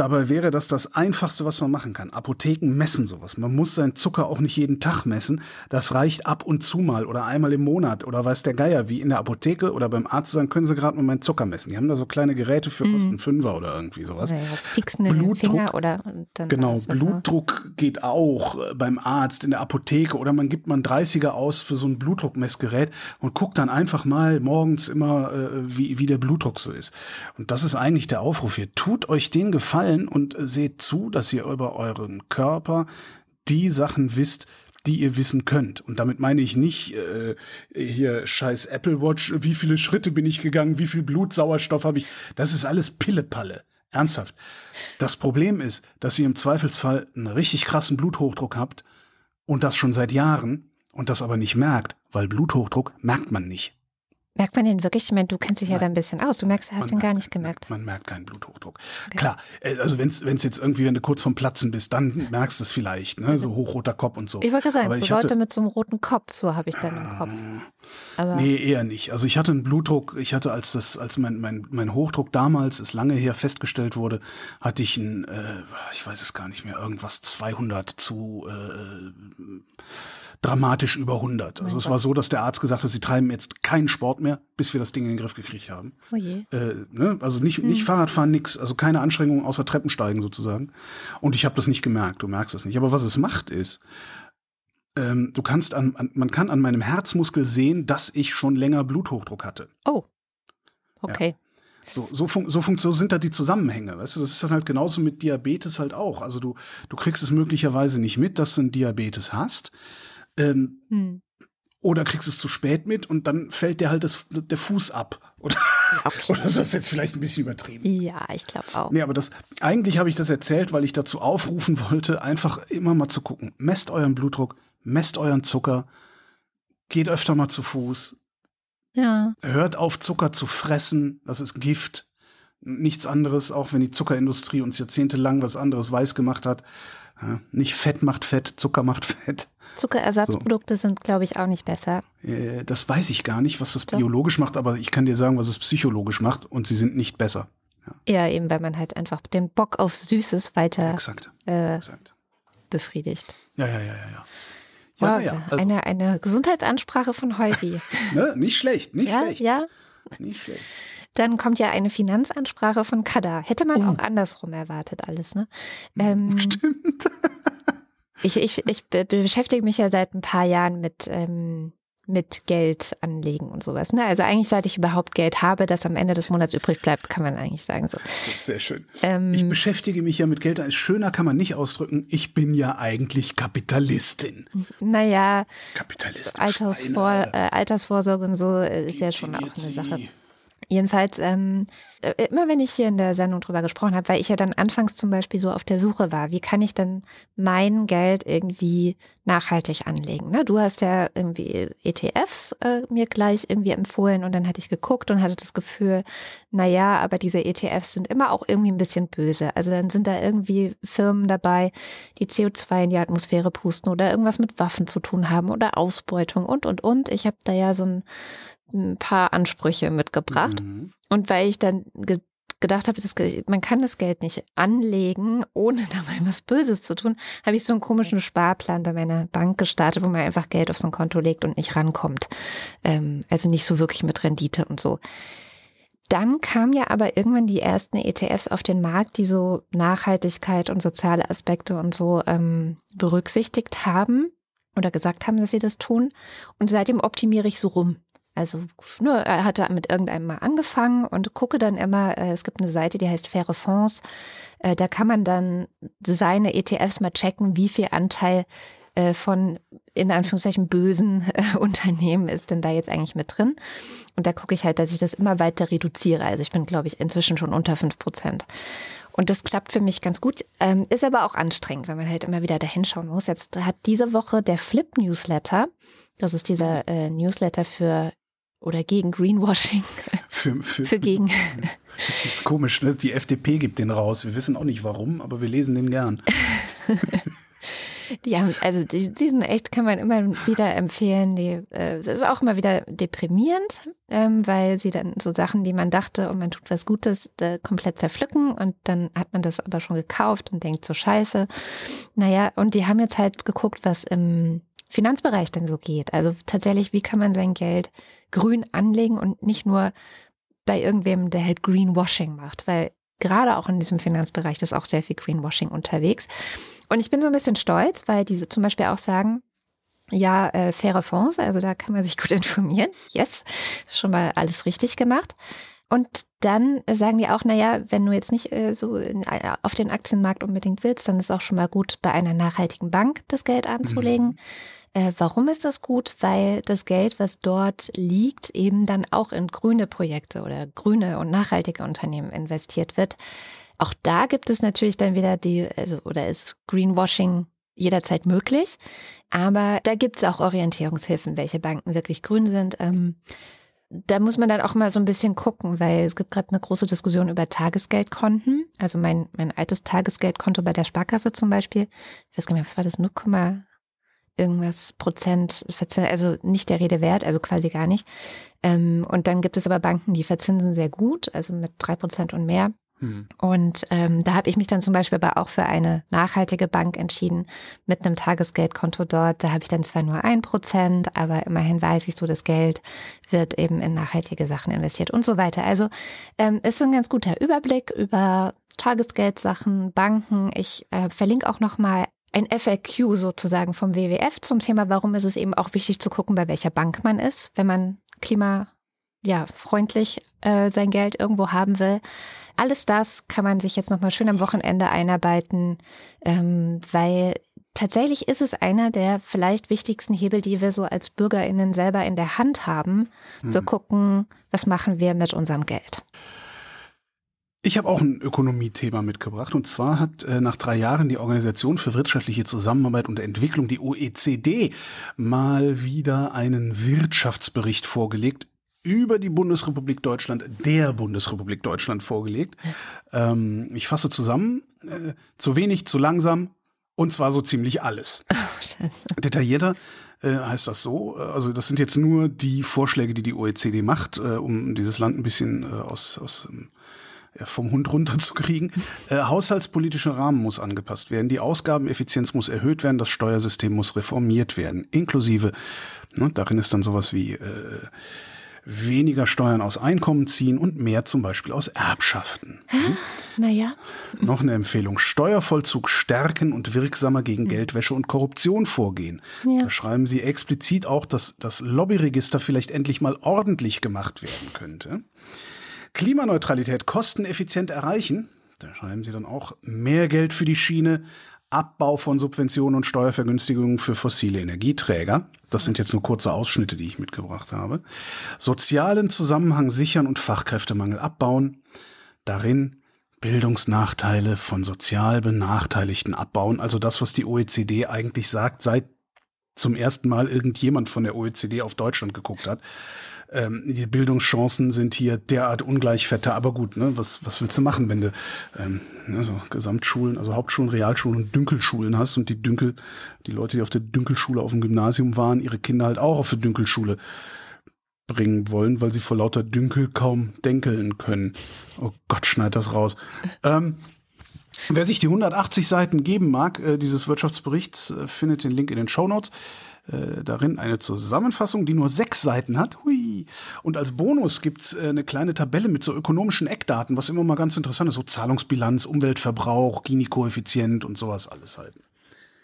Dabei wäre das das Einfachste, was man machen kann. Apotheken messen sowas. Man muss seinen Zucker auch nicht jeden Tag messen. Das reicht ab und zu mal oder einmal im Monat oder weiß der Geier, wie in der Apotheke oder beim Arzt sagen, können Sie gerade mal meinen Zucker messen. Die haben da so kleine Geräte für, mm. kosten Fünfer oder irgendwie sowas. Oder was pieksen Blutdruck, Finger oder Genau, Blutdruck so. geht auch äh, beim Arzt, in der Apotheke oder man gibt mal einen 30er aus für so ein Blutdruckmessgerät und guckt dann einfach mal morgens immer, äh, wie, wie der Blutdruck so ist. Und das ist eigentlich der Aufruf hier. Tut euch den Gefallen gefallen und seht zu, dass ihr über euren Körper die Sachen wisst, die ihr wissen könnt. Und damit meine ich nicht äh, hier scheiß Apple Watch, wie viele Schritte bin ich gegangen, wie viel Blutsauerstoff habe ich. Das ist alles Pillepalle. Ernsthaft. Das Problem ist, dass ihr im Zweifelsfall einen richtig krassen Bluthochdruck habt und das schon seit Jahren und das aber nicht merkt, weil Bluthochdruck merkt man nicht. Merkt man den wirklich? Ich meine, du kennst dich ja da ein bisschen aus. Du merkst, du hast ihn gar nicht gemerkt. Man, man merkt keinen Bluthochdruck. Okay. Klar, äh, also wenn es jetzt irgendwie, wenn du kurz vom Platzen bist, dann merkst du es vielleicht, ne? so hochroter Kopf und so. Ich wollte sagen, Aber so Leute mit so einem roten Kopf, so habe ich dann im Kopf. Aber nee, eher nicht. Also ich hatte einen Blutdruck, ich hatte, als das, als mein, mein, mein Hochdruck damals, ist lange her festgestellt wurde, hatte ich ein, äh, ich weiß es gar nicht mehr, irgendwas 200 zu äh, dramatisch über 100. Also es war so, dass der Arzt gesagt hat, sie treiben jetzt keinen Sport mehr, bis wir das Ding in den Griff gekriegt haben. Oh je. Äh, ne? Also nicht, hm. nicht Fahrradfahren, nix, also keine Anstrengungen außer Treppensteigen sozusagen. Und ich habe das nicht gemerkt, du merkst es nicht. Aber was es macht ist, ähm, du kannst an, an, man kann an meinem Herzmuskel sehen, dass ich schon länger Bluthochdruck hatte. Oh. Okay. Ja. So, so, fun so, so sind da die Zusammenhänge. Weißt du, das ist dann halt genauso mit Diabetes halt auch. Also du, du kriegst es möglicherweise nicht mit, dass du einen Diabetes hast. Ähm, hm. Oder kriegst es zu spät mit und dann fällt dir halt das, der Fuß ab. Oder, okay. oder so ist jetzt vielleicht ein bisschen übertrieben. Ja, ich glaube auch. Nee, aber das, eigentlich habe ich das erzählt, weil ich dazu aufrufen wollte, einfach immer mal zu gucken. Messt euren Blutdruck, messt euren Zucker, geht öfter mal zu Fuß. Ja. Hört auf, Zucker zu fressen. Das ist Gift. Nichts anderes, auch wenn die Zuckerindustrie uns jahrzehntelang was anderes weiß gemacht hat. Ja, nicht Fett macht Fett, Zucker macht Fett. Zuckerersatzprodukte so. sind, glaube ich, auch nicht besser. Das weiß ich gar nicht, was das Doch. biologisch macht, aber ich kann dir sagen, was es psychologisch macht und sie sind nicht besser. Ja. ja. eben, weil man halt einfach den Bock auf Süßes weiter Exakt. Äh, Exakt. befriedigt. Ja, ja, ja, ja, ja. Ja, wow, ja, also. eine, eine Gesundheitsansprache von Holgi. ne? Nicht schlecht, nicht ja, schlecht. Ja, nicht schlecht. Dann kommt ja eine Finanzansprache von Kada. Hätte man oh. auch andersrum erwartet, alles, ne? Ähm, Stimmt. ich, ich, ich beschäftige mich ja seit ein paar Jahren mit, ähm, mit Geld anlegen und sowas. Ne? Also eigentlich, seit ich überhaupt Geld habe, das am Ende des Monats übrig bleibt, kann man eigentlich sagen so. Das ist sehr schön. Ähm, ich beschäftige mich ja mit Geld. Schöner kann man nicht ausdrücken. Ich bin ja eigentlich Kapitalistin. Naja, Kapitalistin. Altersvor, äh, Altersvorsorge und so ist ja schon auch eine Sache. Jedenfalls, ähm, äh, immer wenn ich hier in der Sendung drüber gesprochen habe, weil ich ja dann anfangs zum Beispiel so auf der Suche war, wie kann ich denn mein Geld irgendwie nachhaltig anlegen? Ne? Du hast ja irgendwie ETFs äh, mir gleich irgendwie empfohlen und dann hatte ich geguckt und hatte das Gefühl, na ja, aber diese ETFs sind immer auch irgendwie ein bisschen böse. Also dann sind da irgendwie Firmen dabei, die CO2 in die Atmosphäre pusten oder irgendwas mit Waffen zu tun haben oder Ausbeutung und, und, und. Ich habe da ja so ein ein paar Ansprüche mitgebracht. Mhm. Und weil ich dann ge gedacht habe, das, man kann das Geld nicht anlegen, ohne dabei was Böses zu tun, habe ich so einen komischen Sparplan bei meiner Bank gestartet, wo man einfach Geld auf so ein Konto legt und nicht rankommt. Ähm, also nicht so wirklich mit Rendite und so. Dann kamen ja aber irgendwann die ersten ETFs auf den Markt, die so Nachhaltigkeit und soziale Aspekte und so ähm, berücksichtigt haben oder gesagt haben, dass sie das tun. Und seitdem optimiere ich so rum. Also nur, ne, er hatte mit irgendeinem mal angefangen und gucke dann immer, äh, es gibt eine Seite, die heißt Faire Fonds. Äh, da kann man dann seine ETFs mal checken, wie viel Anteil äh, von in Anführungszeichen bösen Unternehmen ist denn da jetzt eigentlich mit drin. Und da gucke ich halt, dass ich das immer weiter reduziere. Also ich bin, glaube ich, inzwischen schon unter fünf Prozent. Und das klappt für mich ganz gut. Ähm, ist aber auch anstrengend, weil man halt immer wieder dahinschauen muss. Jetzt hat diese Woche der Flip Newsletter, das ist dieser äh, Newsletter für oder gegen Greenwashing. Für, für, für gegen. Komisch, ne? Die FDP gibt den raus. Wir wissen auch nicht warum, aber wir lesen den gern. Die haben, also die, diesen echt kann man immer wieder empfehlen. Die, äh, das ist auch immer wieder deprimierend, ähm, weil sie dann so Sachen, die man dachte und man tut was Gutes, äh, komplett zerpflücken und dann hat man das aber schon gekauft und denkt so scheiße. Naja, und die haben jetzt halt geguckt, was im Finanzbereich denn so geht. Also tatsächlich, wie kann man sein Geld grün anlegen und nicht nur bei irgendwem, der halt Greenwashing macht, weil gerade auch in diesem Finanzbereich ist auch sehr viel Greenwashing unterwegs. Und ich bin so ein bisschen stolz, weil diese zum Beispiel auch sagen, ja, äh, faire Fonds, also da kann man sich gut informieren. Yes, schon mal alles richtig gemacht. Und dann sagen die auch, naja, wenn du jetzt nicht äh, so in, äh, auf den Aktienmarkt unbedingt willst, dann ist auch schon mal gut, bei einer nachhaltigen Bank das Geld anzulegen. Mhm. Äh, warum ist das gut? Weil das Geld, was dort liegt, eben dann auch in grüne Projekte oder grüne und nachhaltige Unternehmen investiert wird. Auch da gibt es natürlich dann wieder die, also oder ist Greenwashing jederzeit möglich. Aber da gibt es auch Orientierungshilfen, welche Banken wirklich grün sind. Ähm, da muss man dann auch mal so ein bisschen gucken, weil es gibt gerade eine große Diskussion über Tagesgeldkonten. Also mein, mein altes Tagesgeldkonto bei der Sparkasse zum Beispiel, ich weiß gar nicht mehr, was war das, 0, irgendwas Prozent, also nicht der Rede wert, also quasi gar nicht. Ähm, und dann gibt es aber Banken, die verzinsen sehr gut, also mit drei Prozent und mehr. Hm. Und ähm, da habe ich mich dann zum Beispiel aber auch für eine nachhaltige Bank entschieden mit einem Tagesgeldkonto dort. Da habe ich dann zwar nur ein Prozent, aber immerhin weiß ich so, das Geld wird eben in nachhaltige Sachen investiert und so weiter. Also ähm, ist so ein ganz guter Überblick über Tagesgeldsachen, Banken. Ich äh, verlinke auch noch mal ein FAQ sozusagen vom WWF zum Thema, warum ist es eben auch wichtig zu gucken, bei welcher Bank man ist, wenn man klima ja, freundlich äh, sein Geld irgendwo haben will. Alles das kann man sich jetzt nochmal schön am Wochenende einarbeiten, ähm, weil tatsächlich ist es einer der vielleicht wichtigsten Hebel, die wir so als BürgerInnen selber in der Hand haben, hm. zu gucken, was machen wir mit unserem Geld. Ich habe auch ein Ökonomiethema mitgebracht. Und zwar hat äh, nach drei Jahren die Organisation für wirtschaftliche Zusammenarbeit und Entwicklung, die OECD, mal wieder einen Wirtschaftsbericht vorgelegt über die Bundesrepublik Deutschland, der Bundesrepublik Deutschland vorgelegt. Ähm, ich fasse zusammen, äh, zu wenig, zu langsam und zwar so ziemlich alles. Oh, Detaillierter äh, heißt das so. Also das sind jetzt nur die Vorschläge, die die OECD macht, äh, um dieses Land ein bisschen äh, aus, aus ähm, vom Hund runterzukriegen. Äh, haushaltspolitischer Rahmen muss angepasst werden, die Ausgabeneffizienz muss erhöht werden, das Steuersystem muss reformiert werden, inklusive, ne, darin ist dann sowas wie äh, weniger Steuern aus Einkommen ziehen und mehr zum Beispiel aus Erbschaften. Hm? Naja. Noch eine Empfehlung. Steuervollzug stärken und wirksamer gegen hm. Geldwäsche und Korruption vorgehen. Ja. Da schreiben Sie explizit auch, dass das Lobbyregister vielleicht endlich mal ordentlich gemacht werden könnte. Klimaneutralität kosteneffizient erreichen. Da schreiben Sie dann auch mehr Geld für die Schiene, Abbau von Subventionen und Steuervergünstigungen für fossile Energieträger. Das sind jetzt nur kurze Ausschnitte, die ich mitgebracht habe. Sozialen Zusammenhang sichern und Fachkräftemangel abbauen. Darin Bildungsnachteile von sozial Benachteiligten abbauen. Also das, was die OECD eigentlich sagt, seit zum ersten Mal irgendjemand von der OECD auf Deutschland geguckt hat ähm, die Bildungschancen sind hier derart ungleich fetter. Aber gut, ne, was, was willst du machen, wenn du ähm, also Gesamtschulen, also Hauptschulen, Realschulen und Dünkelschulen hast und die Dünkel, die Leute, die auf der Dünkelschule auf dem Gymnasium waren, ihre Kinder halt auch auf der Dünkelschule bringen wollen, weil sie vor lauter Dünkel kaum denkeln können. Oh Gott, schneid das raus. Ähm, wer sich die 180 Seiten geben mag, äh, dieses Wirtschaftsberichts, äh, findet den Link in den Show Notes. Äh, darin eine Zusammenfassung, die nur sechs Seiten hat. Hui. Und als Bonus gibt's äh, eine kleine Tabelle mit so ökonomischen Eckdaten, was immer mal ganz interessant ist, so Zahlungsbilanz, Umweltverbrauch, Gini-Koeffizient und sowas alles halt.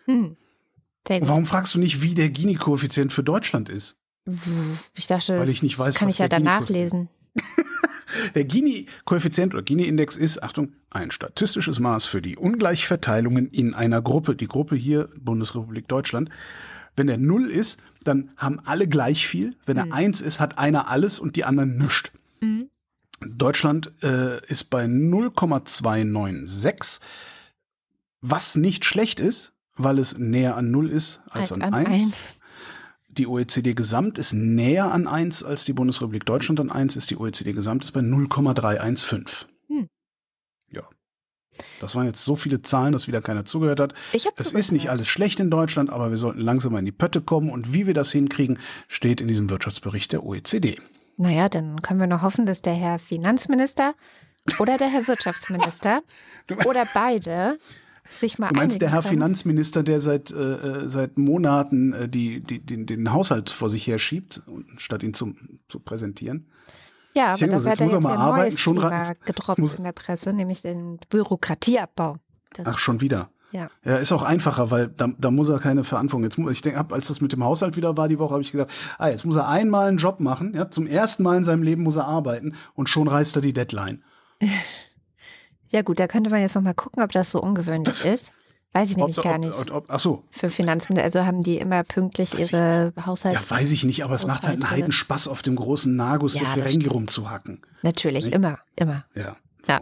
Hm. Warum fragst du nicht, wie der Gini-Koeffizient für Deutschland ist? Ich dachte, Weil ich nicht weiß, das kann ich ja danach lesen. Der Gini-Koeffizient oder Gini-Index ist, Achtung, ein statistisches Maß für die Ungleichverteilungen in einer Gruppe. Die Gruppe hier, Bundesrepublik Deutschland, wenn er null ist, dann haben alle gleich viel. Wenn er mhm. eins ist, hat einer alles und die anderen nichts. Mhm. Deutschland äh, ist bei 0,296, was nicht schlecht ist, weil es näher an null ist als, als an, an 1. 1. Die OECD Gesamt ist näher an 1 als die Bundesrepublik Deutschland an 1 ist. Die OECD Gesamt ist bei 0,315. Das waren jetzt so viele Zahlen, dass wieder keiner zugehört hat. Ich es ist nicht alles schlecht in Deutschland, aber wir sollten langsam mal in die Pötte kommen. Und wie wir das hinkriegen, steht in diesem Wirtschaftsbericht der OECD. Naja, dann können wir nur hoffen, dass der Herr Finanzminister oder der Herr Wirtschaftsminister oder beide sich mal Du meinst der Herr können. Finanzminister, der seit, äh, äh, seit Monaten äh, die, die, den, den Haushalt vor sich her schiebt, statt ihn zu, zu präsentieren? Ja, aber da wird ja jetzt ein neues schon Thema gedroppt muss, in der Presse, nämlich den Bürokratieabbau. Das Ach, schon wieder? Ja. Ja, ist auch einfacher, weil da, da muss er keine Verantwortung. Jetzt ich denke, als das mit dem Haushalt wieder war die Woche, habe ich gedacht, ah, jetzt muss er einmal einen Job machen, ja, zum ersten Mal in seinem Leben muss er arbeiten und schon reißt er die Deadline. ja gut, da könnte man jetzt noch mal gucken, ob das so ungewöhnlich das, ist. Weiß ich nämlich ob, gar nicht. Ob, ob, ach so. Für Finanzminister, also haben die immer pünktlich weiß ihre Haushalts. Ja, weiß ich nicht, aber es macht halt einen Heidenspaß, auf dem großen Nagus ja, der Ferengi rumzuhacken. Natürlich, nicht? immer, immer. Ja. So. ja.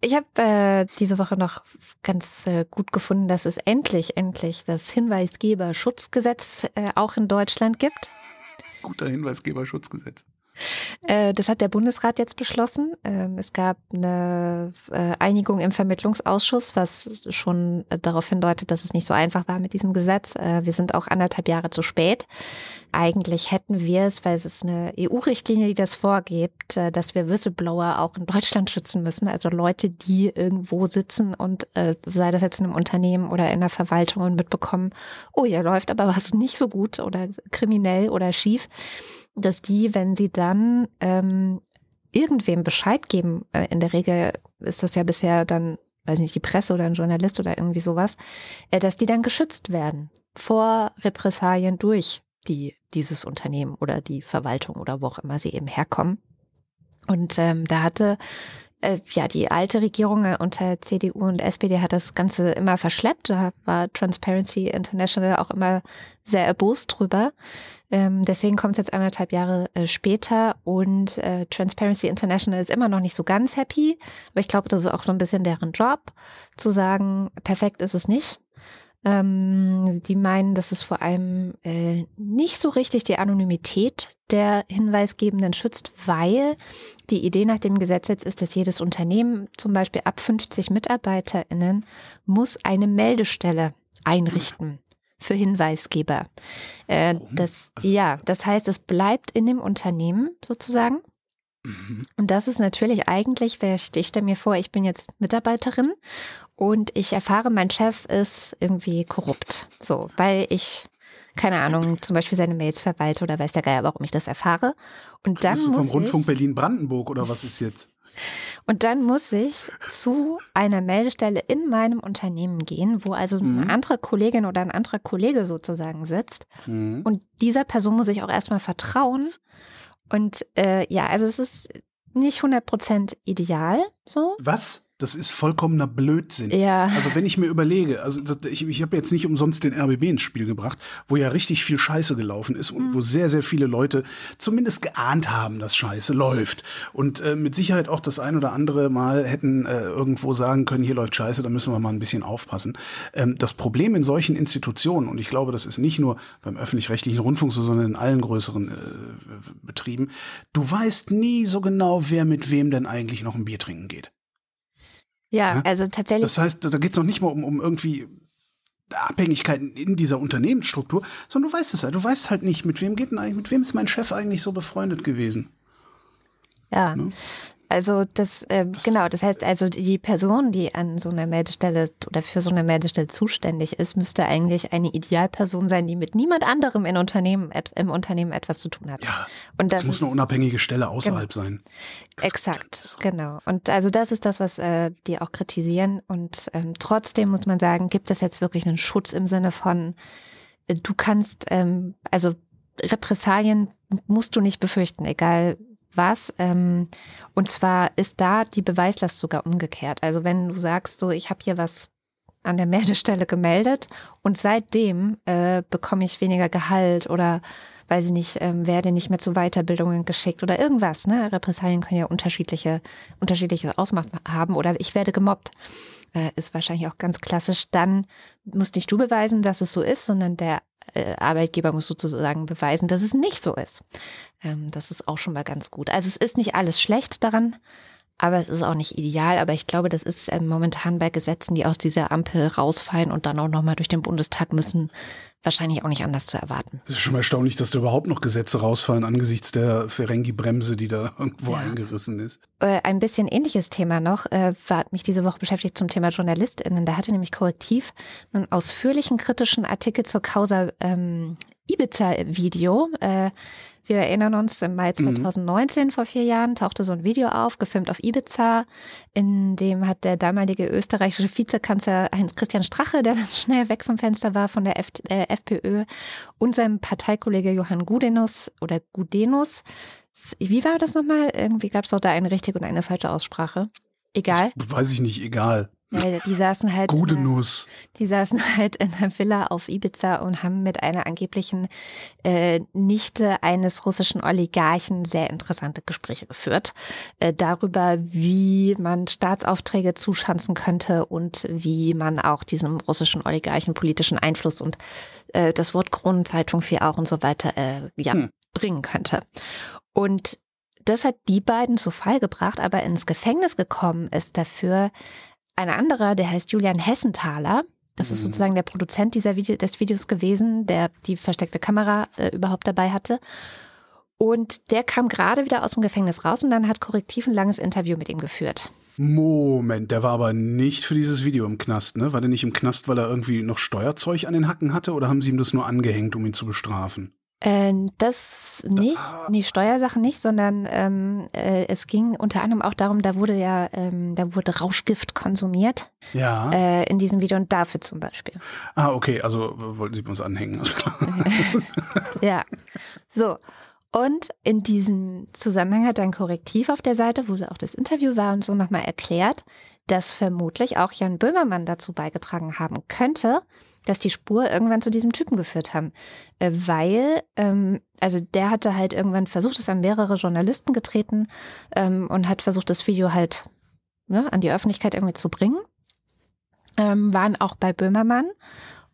Ich habe äh, diese Woche noch ganz äh, gut gefunden, dass es endlich, endlich das Hinweisgeberschutzgesetz äh, auch in Deutschland gibt. Guter Hinweisgeberschutzgesetz. Äh, das hat der Bundesrat jetzt beschlossen. Ähm, es gab eine äh, Einigung im Vermittlungsausschuss, was schon darauf hindeutet, dass es nicht so einfach war mit diesem Gesetz. Äh, wir sind auch anderthalb Jahre zu spät. Eigentlich hätten wir es, weil es ist eine EU-Richtlinie, die das vorgibt, dass wir Whistleblower auch in Deutschland schützen müssen. Also Leute, die irgendwo sitzen und sei das jetzt in einem Unternehmen oder in der Verwaltung und mitbekommen, oh, hier läuft aber was nicht so gut oder kriminell oder schief dass die, wenn sie dann ähm, irgendwem Bescheid geben, äh, in der Regel ist das ja bisher dann, weiß nicht, die Presse oder ein Journalist oder irgendwie sowas, äh, dass die dann geschützt werden vor Repressalien durch die, dieses Unternehmen oder die Verwaltung oder wo auch immer sie eben herkommen. Und ähm, da hatte äh, ja die alte Regierung äh, unter CDU und SPD hat das Ganze immer verschleppt. Da war Transparency International auch immer sehr erbost drüber. Ähm, deswegen kommt es jetzt anderthalb Jahre äh, später und äh, Transparency International ist immer noch nicht so ganz happy. Aber ich glaube, das ist auch so ein bisschen deren Job, zu sagen, perfekt ist es nicht. Ähm, die meinen, dass es vor allem äh, nicht so richtig die Anonymität der Hinweisgebenden schützt, weil die Idee nach dem Gesetz jetzt ist, dass jedes Unternehmen, zum Beispiel ab 50 MitarbeiterInnen, muss eine Meldestelle einrichten für Hinweisgeber. Äh, das, also ja, das heißt, es bleibt in dem Unternehmen sozusagen. Mhm. Und das ist natürlich eigentlich, ich stelle mir vor, ich bin jetzt Mitarbeiterin und ich erfahre, mein Chef ist irgendwie korrupt. So, weil ich, keine Ahnung, zum Beispiel seine Mails verwalte oder weiß der Geier, warum ich das erfahre. Und dann Bist du muss vom Rundfunk Berlin-Brandenburg oder was ist jetzt? Und dann muss ich zu einer Meldestelle in meinem Unternehmen gehen, wo also Mhm. eine andere Kollegin oder ein anderer Kollege sozusagen sitzt. Mhm. Und dieser Person muss ich auch erstmal vertrauen. Und äh, ja, also es ist nicht 100% ideal so. Was? Das ist vollkommener Blödsinn. Ja. Also wenn ich mir überlege, also das- ich, ich habe jetzt nicht umsonst den RBB ins Spiel gebracht, wo ja richtig viel Scheiße gelaufen ist und wo sehr, sehr viele Leute zumindest geahnt haben, dass Scheiße läuft. Und äh, mit Sicherheit auch das ein oder andere Mal hätten äh, irgendwo sagen können, hier läuft Scheiße, da müssen wir mal ein bisschen aufpassen. Ähm, das Problem in solchen Institutionen, und ich glaube, das ist nicht nur beim öffentlich-rechtlichen Rundfunk so, sondern in allen größeren äh, Betrieben, du weißt nie so genau, wer mit wem denn eigentlich noch ein Bier trinken geht. Ja, Ja, also tatsächlich. Das heißt, da geht es noch nicht mal um, um irgendwie Abhängigkeiten in dieser Unternehmensstruktur, sondern du weißt es halt. Du weißt halt nicht, mit wem geht denn eigentlich, mit wem ist mein Chef eigentlich so befreundet gewesen. Ja. Ne? Also das, ähm, genau, das heißt also die Person, die an so einer Meldestelle oder für so eine Meldestelle zuständig ist, müsste eigentlich eine Idealperson sein, die mit niemand anderem in Unternehmen, im Unternehmen etwas zu tun hat. Ja, Und das es muss ist, Genau. eine unabhängige Stelle außerhalb sein. Exakt, genau. Und also das ist das, was äh, die auch kritisieren. Und ähm, trotzdem muss man sagen, gibt es jetzt wirklich einen Schutz im Sinne von, äh, du kannst, ähm, also Repressalien musst du nicht befürchten, egal was. Ähm, und zwar ist da die Beweislast sogar umgekehrt. Also wenn du sagst, so ich habe hier was an der Meldestelle gemeldet und seitdem äh, bekomme ich weniger Gehalt oder weiß ich nicht, ähm, werde nicht mehr zu Weiterbildungen geschickt oder irgendwas. Ne? Repressalien können ja unterschiedliche, unterschiedliches Ausmaß haben oder ich werde gemobbt. Äh, ist wahrscheinlich auch ganz klassisch. Dann musst nicht du beweisen, dass es so ist, sondern der Arbeitgeber muss sozusagen beweisen, dass es nicht so ist. Ähm, das ist auch schon mal ganz gut. Also es ist nicht alles schlecht daran, aber es ist auch nicht ideal. Aber ich glaube, das ist ähm, momentan bei Gesetzen, die aus dieser Ampel rausfallen und dann auch nochmal durch den Bundestag müssen, wahrscheinlich auch nicht anders zu erwarten. Es ist schon mal erstaunlich, dass da überhaupt noch Gesetze rausfallen angesichts der Ferengi-Bremse, die da irgendwo Ja. eingerissen ist. Äh, ein bisschen ähnliches Thema noch, äh, war mich diese Woche beschäftigt zum Thema JournalistInnen. Da hatte nämlich Korrektiv einen ausführlichen kritischen Artikel zur Causa ähm, Ibiza-Video. Äh, wir erinnern uns, im Mai 2019, vor vier Jahren, tauchte so ein Video auf, gefilmt auf Ibiza. In dem hat der damalige österreichische Vizekanzler Heinz-Christian Strache, der dann schnell weg vom Fenster war von der F äh, FPÖ, und seinem Parteikollege Johann Gudenus oder Gudenus. Wie war das nochmal? Irgendwie gab es doch da eine richtige und eine falsche Aussprache. Egal. Das weiß ich nicht, egal. Ja, die saßen halt. Gute in einer- Nuss. die saßen halt in einer Villa auf Ibiza und haben mit einer angeblichen äh, Nichte eines russischen Oligarchen sehr interessante Gespräche geführt. Äh, darüber, wie man Staatsaufträge zuschanzen könnte und wie man auch diesem russischen Oligarchen politischen Einfluss und äh, das Wort Kronenzeitung für auch und so weiter äh, ja, Hm. bringen könnte. Und das hat die beiden zu Fall gebracht, aber ins Gefängnis gekommen ist dafür ein anderer, der heißt Julian Hessenthaler. Das ist Mhm. sozusagen der Produzent dieser Video, des Videos gewesen, der die versteckte Kamera äh, überhaupt dabei hatte. Und der kam gerade wieder aus dem Gefängnis raus und dann hat Korrektiv ein langes Interview mit ihm geführt. Moment, der war aber nicht für dieses Video im Knast, ne? War der nicht im Knast, weil er irgendwie noch Steuerzeug an den Hacken hatte oder haben sie ihm das nur angehängt, um ihn zu bestrafen? Äh, das nicht, nee, Steuersachen nicht, sondern ähm, äh, es ging unter anderem auch darum, da wurde ja, ähm, da wurde Rauschgift konsumiert Ja. äh, in diesem Video und dafür zum Beispiel. ah, okay, also äh, wollten sie uns anhängen. Klar. Ja, so. Und in diesem Zusammenhang hat ein Korrektiv auf der Seite, wo auch das Interview war und so nochmal erklärt, dass vermutlich auch Jan Böhmermann dazu beigetragen haben könnte, dass die Spur irgendwann zu diesem Typen geführt haben. Äh, Weil, ähm, also der hatte halt irgendwann versucht, es an mehrere Journalisten getreten ähm, und hat versucht, das Video halt ne, an die Öffentlichkeit irgendwie zu bringen. Ähm, waren auch bei Böhmermann.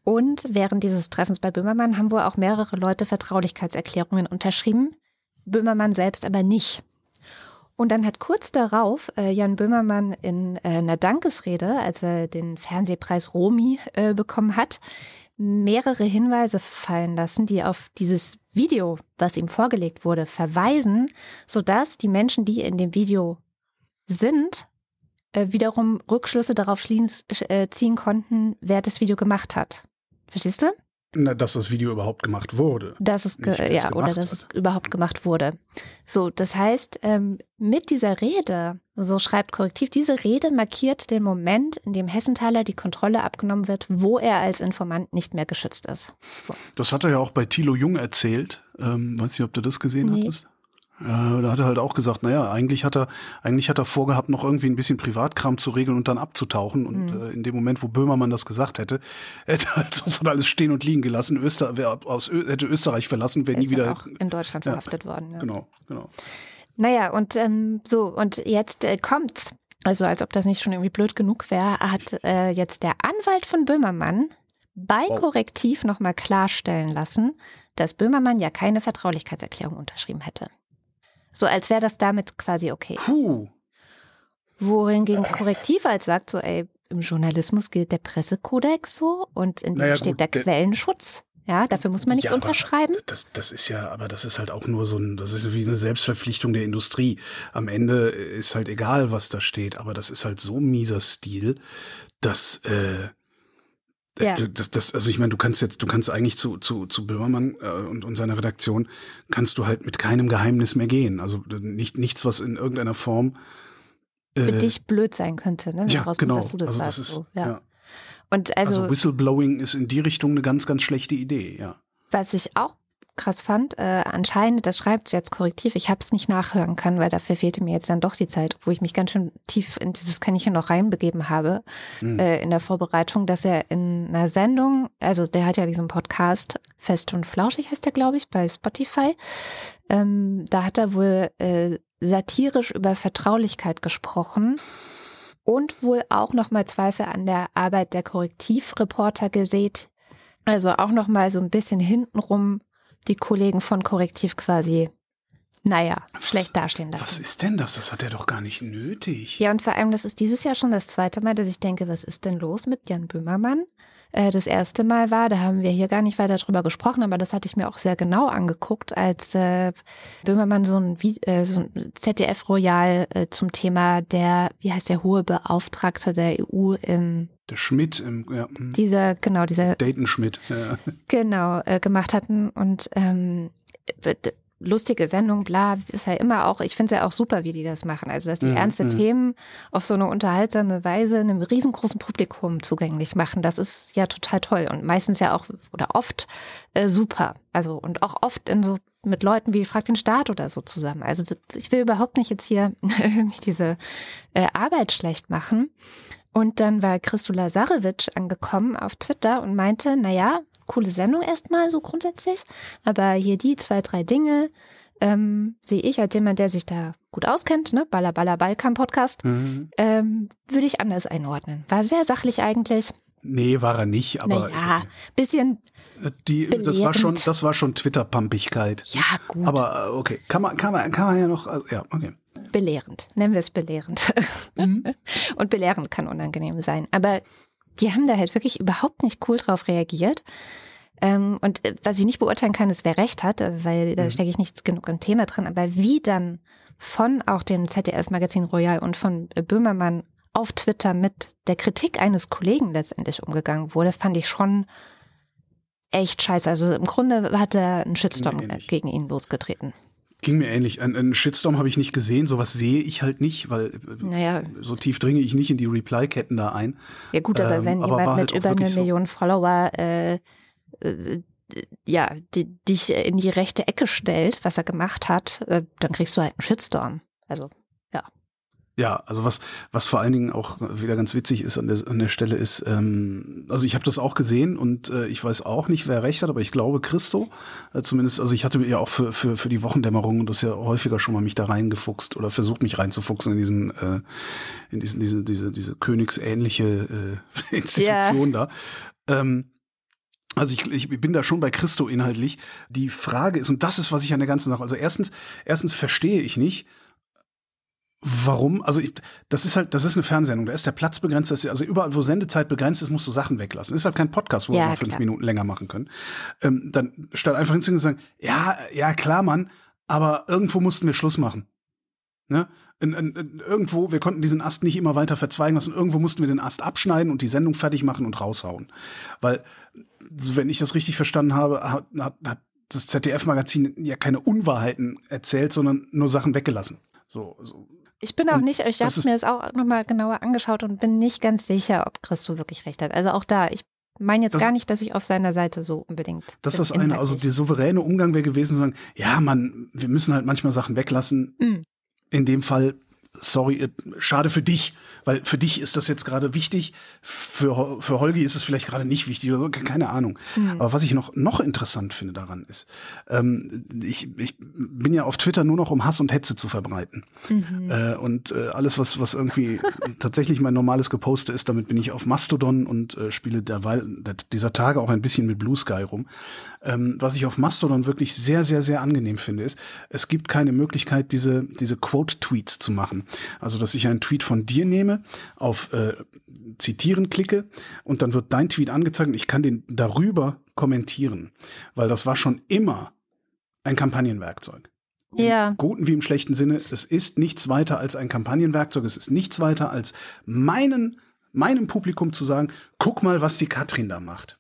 Und während dieses Treffens bei Böhmermann haben wohl auch mehrere Leute Vertraulichkeitserklärungen unterschrieben, Böhmermann selbst aber nicht. Und dann hat kurz darauf äh, Jan Böhmermann in äh, einer Dankesrede, als er den Fernsehpreis Romy äh, bekommen hat, mehrere Hinweise fallen lassen, die auf dieses Video, was ihm vorgelegt wurde, verweisen, sodass die Menschen, die in dem Video sind, äh, wiederum Rückschlüsse darauf äh, ziehen konnten, wer das Video gemacht hat. Verstehst du? Na, dass das Video überhaupt gemacht wurde. Dass es, ja, oder dass hat. es überhaupt gemacht wurde. So, das heißt, ähm, mit dieser Rede, so schreibt Korrektiv, diese Rede markiert den Moment, in dem Hessenthaler die Kontrolle abgenommen wird, wo er als Informant nicht mehr geschützt ist. So. Das hat er ja auch bei Thilo Jung erzählt. Ähm, weiß nicht, ob du das gesehen nee. hattest. Ja, da hat er halt auch gesagt, naja, eigentlich hat er, eigentlich hat er vorgehabt, noch irgendwie ein bisschen Privatkram zu regeln und dann abzutauchen. Und mhm. äh, in dem Moment, wo Böhmermann das gesagt hätte, hätte er halt sofort alles stehen und liegen gelassen. Öster, wer aus Ö hätte Österreich verlassen, wäre nie wieder auch in Deutschland ja, verhaftet worden. Ja. Genau, genau. Naja, und ähm, so, und jetzt äh, kommt's. Also als ob das nicht schon irgendwie blöd genug wäre, hat äh, jetzt der Anwalt von Böhmermann bei wow. Korrektiv nochmal klarstellen lassen, dass Böhmermann ja keine Vertraulichkeitserklärung unterschrieben hätte. So als wäre das damit quasi okay. Puh. Wohingegen Korrektiv als sagt so, ey, im Journalismus gilt der Pressekodex so und in dem naja, steht gut, der, der Quellenschutz. Ja, dafür muss man nichts ja, unterschreiben. Das, das ist ja, aber das ist halt auch nur so ein, das ist wie eine Selbstverpflichtung der Industrie. Am Ende ist halt egal, was da steht, aber das ist halt so mieser Stil, dass äh, ja. Das, das, also ich meine, du kannst jetzt, du kannst eigentlich zu, zu, zu Böhmermann äh, und, und seiner Redaktion, kannst du halt mit keinem Geheimnis mehr gehen. Also nicht, nichts, was in irgendeiner Form äh, für dich blöd sein könnte, ne? ja, genau. Dass du das also das ist, so. ja. ja. Und also, also Whistleblowing ist in die Richtung eine ganz, ganz schlechte Idee, ja. Was ich auch krass fand, äh, anscheinend, das schreibt sie jetzt korrektiv, ich habe es nicht nachhören können, weil dafür fehlte mir jetzt dann doch die Zeit, wo ich mich ganz schön tief in dieses Kaninchen noch reinbegeben habe mhm. äh, in der Vorbereitung, dass er in einer Sendung, also der hat ja diesen Podcast Fest und Flauschig heißt der, glaube ich, bei Spotify, ähm, da hat er wohl äh, satirisch über Vertraulichkeit gesprochen und wohl auch nochmal Zweifel an der Arbeit der Korrektivreporter gesät. Also auch nochmal so ein bisschen hintenrum die Kollegen von Korrektiv quasi, naja, was, schlecht dastehen lassen. Was ist denn das? Das hat er doch gar nicht nötig. Ja, und vor allem, das ist dieses Jahr schon das zweite Mal, dass ich denke, was ist denn los mit Jan Böhmermann? Äh, das erste Mal war, da haben wir hier gar nicht weiter drüber gesprochen, aber das hatte ich mir auch sehr genau angeguckt, als äh, Böhmermann so ein, äh, so ein ZDF-Royal äh, zum Thema der, wie heißt der hohe Beauftragte der EU im der Schmidt im ja, hm. dieser genau dieser Dayton Schmidt ja. genau äh, gemacht hatten und ähm, lustige Sendung, bla, ist ja immer auch, ich finde es ja auch super, wie die das machen. Also, dass die mhm. ernste mhm. Themen auf so eine unterhaltsame Weise einem riesengroßen Publikum zugänglich machen, das ist ja total toll und meistens ja auch oder oft äh, super. Also, und auch oft in so mit Leuten wie Frag den Staat oder so zusammen. Also, ich will überhaupt nicht jetzt hier irgendwie diese äh, Arbeit schlecht machen. Und dann war Christo Lazarevich angekommen auf Twitter und meinte, naja, coole Sendung erstmal so grundsätzlich, aber hier die zwei, drei Dinge ähm, sehe ich als jemand, der sich da gut auskennt, ne, Baller Baller Balkan Podcast, mhm. ähm, würde ich anders einordnen. War sehr sachlich eigentlich. Nee, war er nicht, aber naja, okay. bisschen äh, die, das war schon das war schon Twitter Pumpigkeit. Ja, gut. Aber äh, okay, kann man kann man kann man ja noch also, ja, okay. Belehrend, nennen wir es belehrend. Mhm. Und belehrend kann unangenehm sein, aber die haben da halt wirklich überhaupt nicht cool drauf reagiert. Ähm, und äh, was ich nicht beurteilen kann, ist, wer recht hat, weil da mhm. stecke ich nicht genug im Thema drin. Aber wie dann von auch dem ZDF-Magazin Royal und von Böhmermann auf Twitter mit der Kritik eines Kollegen letztendlich umgegangen wurde, fand ich schon echt scheiße. Also im Grunde hat er einen Shitstorm gegen ihn losgetreten. Ging mir ähnlich. Einen Shitstorm habe ich nicht gesehen, sowas sehe ich halt nicht, weil äh, naja. so tief dringe ich nicht in die Reply-Ketten da ein. Ja gut, aber ähm, wenn aber jemand halt mit über eine Million so Follower äh, äh, ja, dich in die rechte Ecke stellt, was er gemacht hat, äh, dann kriegst du halt einen Shitstorm. Also ja, also was, was vor allen Dingen auch wieder ganz witzig ist an der, an der Stelle ist, ähm, also ich habe das auch gesehen und äh, ich weiß auch nicht, wer recht hat, aber ich glaube Christo, äh, zumindest, also ich hatte mir ja auch für, für, für die Wochendämmerung und das ja häufiger schon mal mich da reingefuchst oder versucht mich reinzufuchsen in diesen, äh, in diesen, diese, diese, diese königsähnliche äh, Institution yeah. da. Ähm, also ich, ich bin da schon bei Christo inhaltlich. Die Frage ist, und das ist, was ich an der ganzen Sache, also erstens, erstens verstehe ich nicht, Warum? Also ich, das ist halt, das ist eine Fernsehsendung, da ist der Platz begrenzt, ist, also überall, wo Sendezeit begrenzt ist, musst du Sachen weglassen. Das ist halt kein Podcast, wo ja, wir mal fünf Minuten länger machen können. Ähm, dann statt einfach hinzugehen und sagen, ja, ja klar, Mann, aber irgendwo mussten wir Schluss machen. Ne? In, in, in, irgendwo, wir konnten diesen Ast nicht immer weiter verzweigen lassen. Irgendwo mussten wir den Ast abschneiden und die Sendung fertig machen und raushauen. Weil, wenn ich das richtig verstanden habe, hat, hat, hat das ZDF-Magazin ja keine Unwahrheiten erzählt, sondern nur Sachen weggelassen. So, so. Ich bin auch und nicht, ich habe mir das auch nochmal genauer angeschaut und bin nicht ganz sicher, ob Christo wirklich recht hat. Also auch da, ich meine jetzt das, gar nicht, dass ich auf seiner Seite so unbedingt. Das ist das eine, also der souveräne Umgang wäre gewesen, zu sagen, ja, man, wir müssen halt manchmal Sachen weglassen. Mm. In dem Fall sorry, äh, schade für dich, weil für dich ist das jetzt gerade wichtig, für, für Holgi ist es vielleicht gerade nicht wichtig oder so, keine Ahnung. Mhm. Aber was ich noch, noch interessant finde daran ist, ähm, ich, ich bin ja auf Twitter nur noch, um Hass und Hetze zu verbreiten. Mhm. Äh, und äh, alles, was, was irgendwie tatsächlich mein normales Geposte ist, damit bin ich auf Mastodon und äh, spiele derweil dieser Tage auch ein bisschen mit Blue Sky rum. Ähm, was ich auf Mastodon wirklich sehr, sehr, sehr angenehm finde, ist, es gibt keine Möglichkeit, diese, diese Quote-Tweets zu machen. Also, dass ich einen Tweet von dir nehme, auf äh, Zitieren klicke und dann wird dein Tweet angezeigt und ich kann den darüber kommentieren. Weil das war schon immer ein Kampagnenwerkzeug. Ja. Im guten wie im schlechten Sinne, es ist nichts weiter als ein Kampagnenwerkzeug, es ist nichts weiter als meinen, meinem Publikum zu sagen, guck mal, was die Katrin da macht.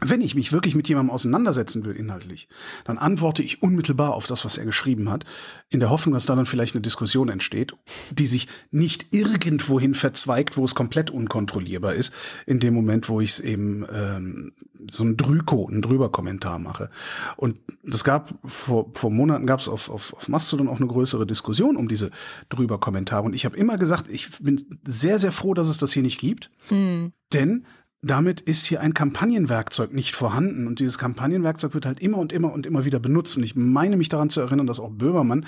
Wenn ich mich wirklich mit jemandem auseinandersetzen will inhaltlich, dann antworte ich unmittelbar auf das, was er geschrieben hat, in der Hoffnung, dass da dann vielleicht eine Diskussion entsteht, die sich nicht irgendwohin verzweigt, wo es komplett unkontrollierbar ist, in dem Moment, wo ich es eben ähm, so ein Drüko, ein Drüber-Kommentar mache. Und das gab vor, vor Monaten gab es auf, auf, auf Mastodon auch eine größere Diskussion um diese Drüber-Kommentare. Und ich habe immer gesagt, ich bin sehr, sehr froh, dass es das hier nicht gibt. Mhm. Denn damit ist hier ein Kampagnenwerkzeug nicht vorhanden. Und dieses Kampagnenwerkzeug wird halt immer und immer und immer wieder benutzt. Und ich meine mich daran zu erinnern, dass auch Böhmermann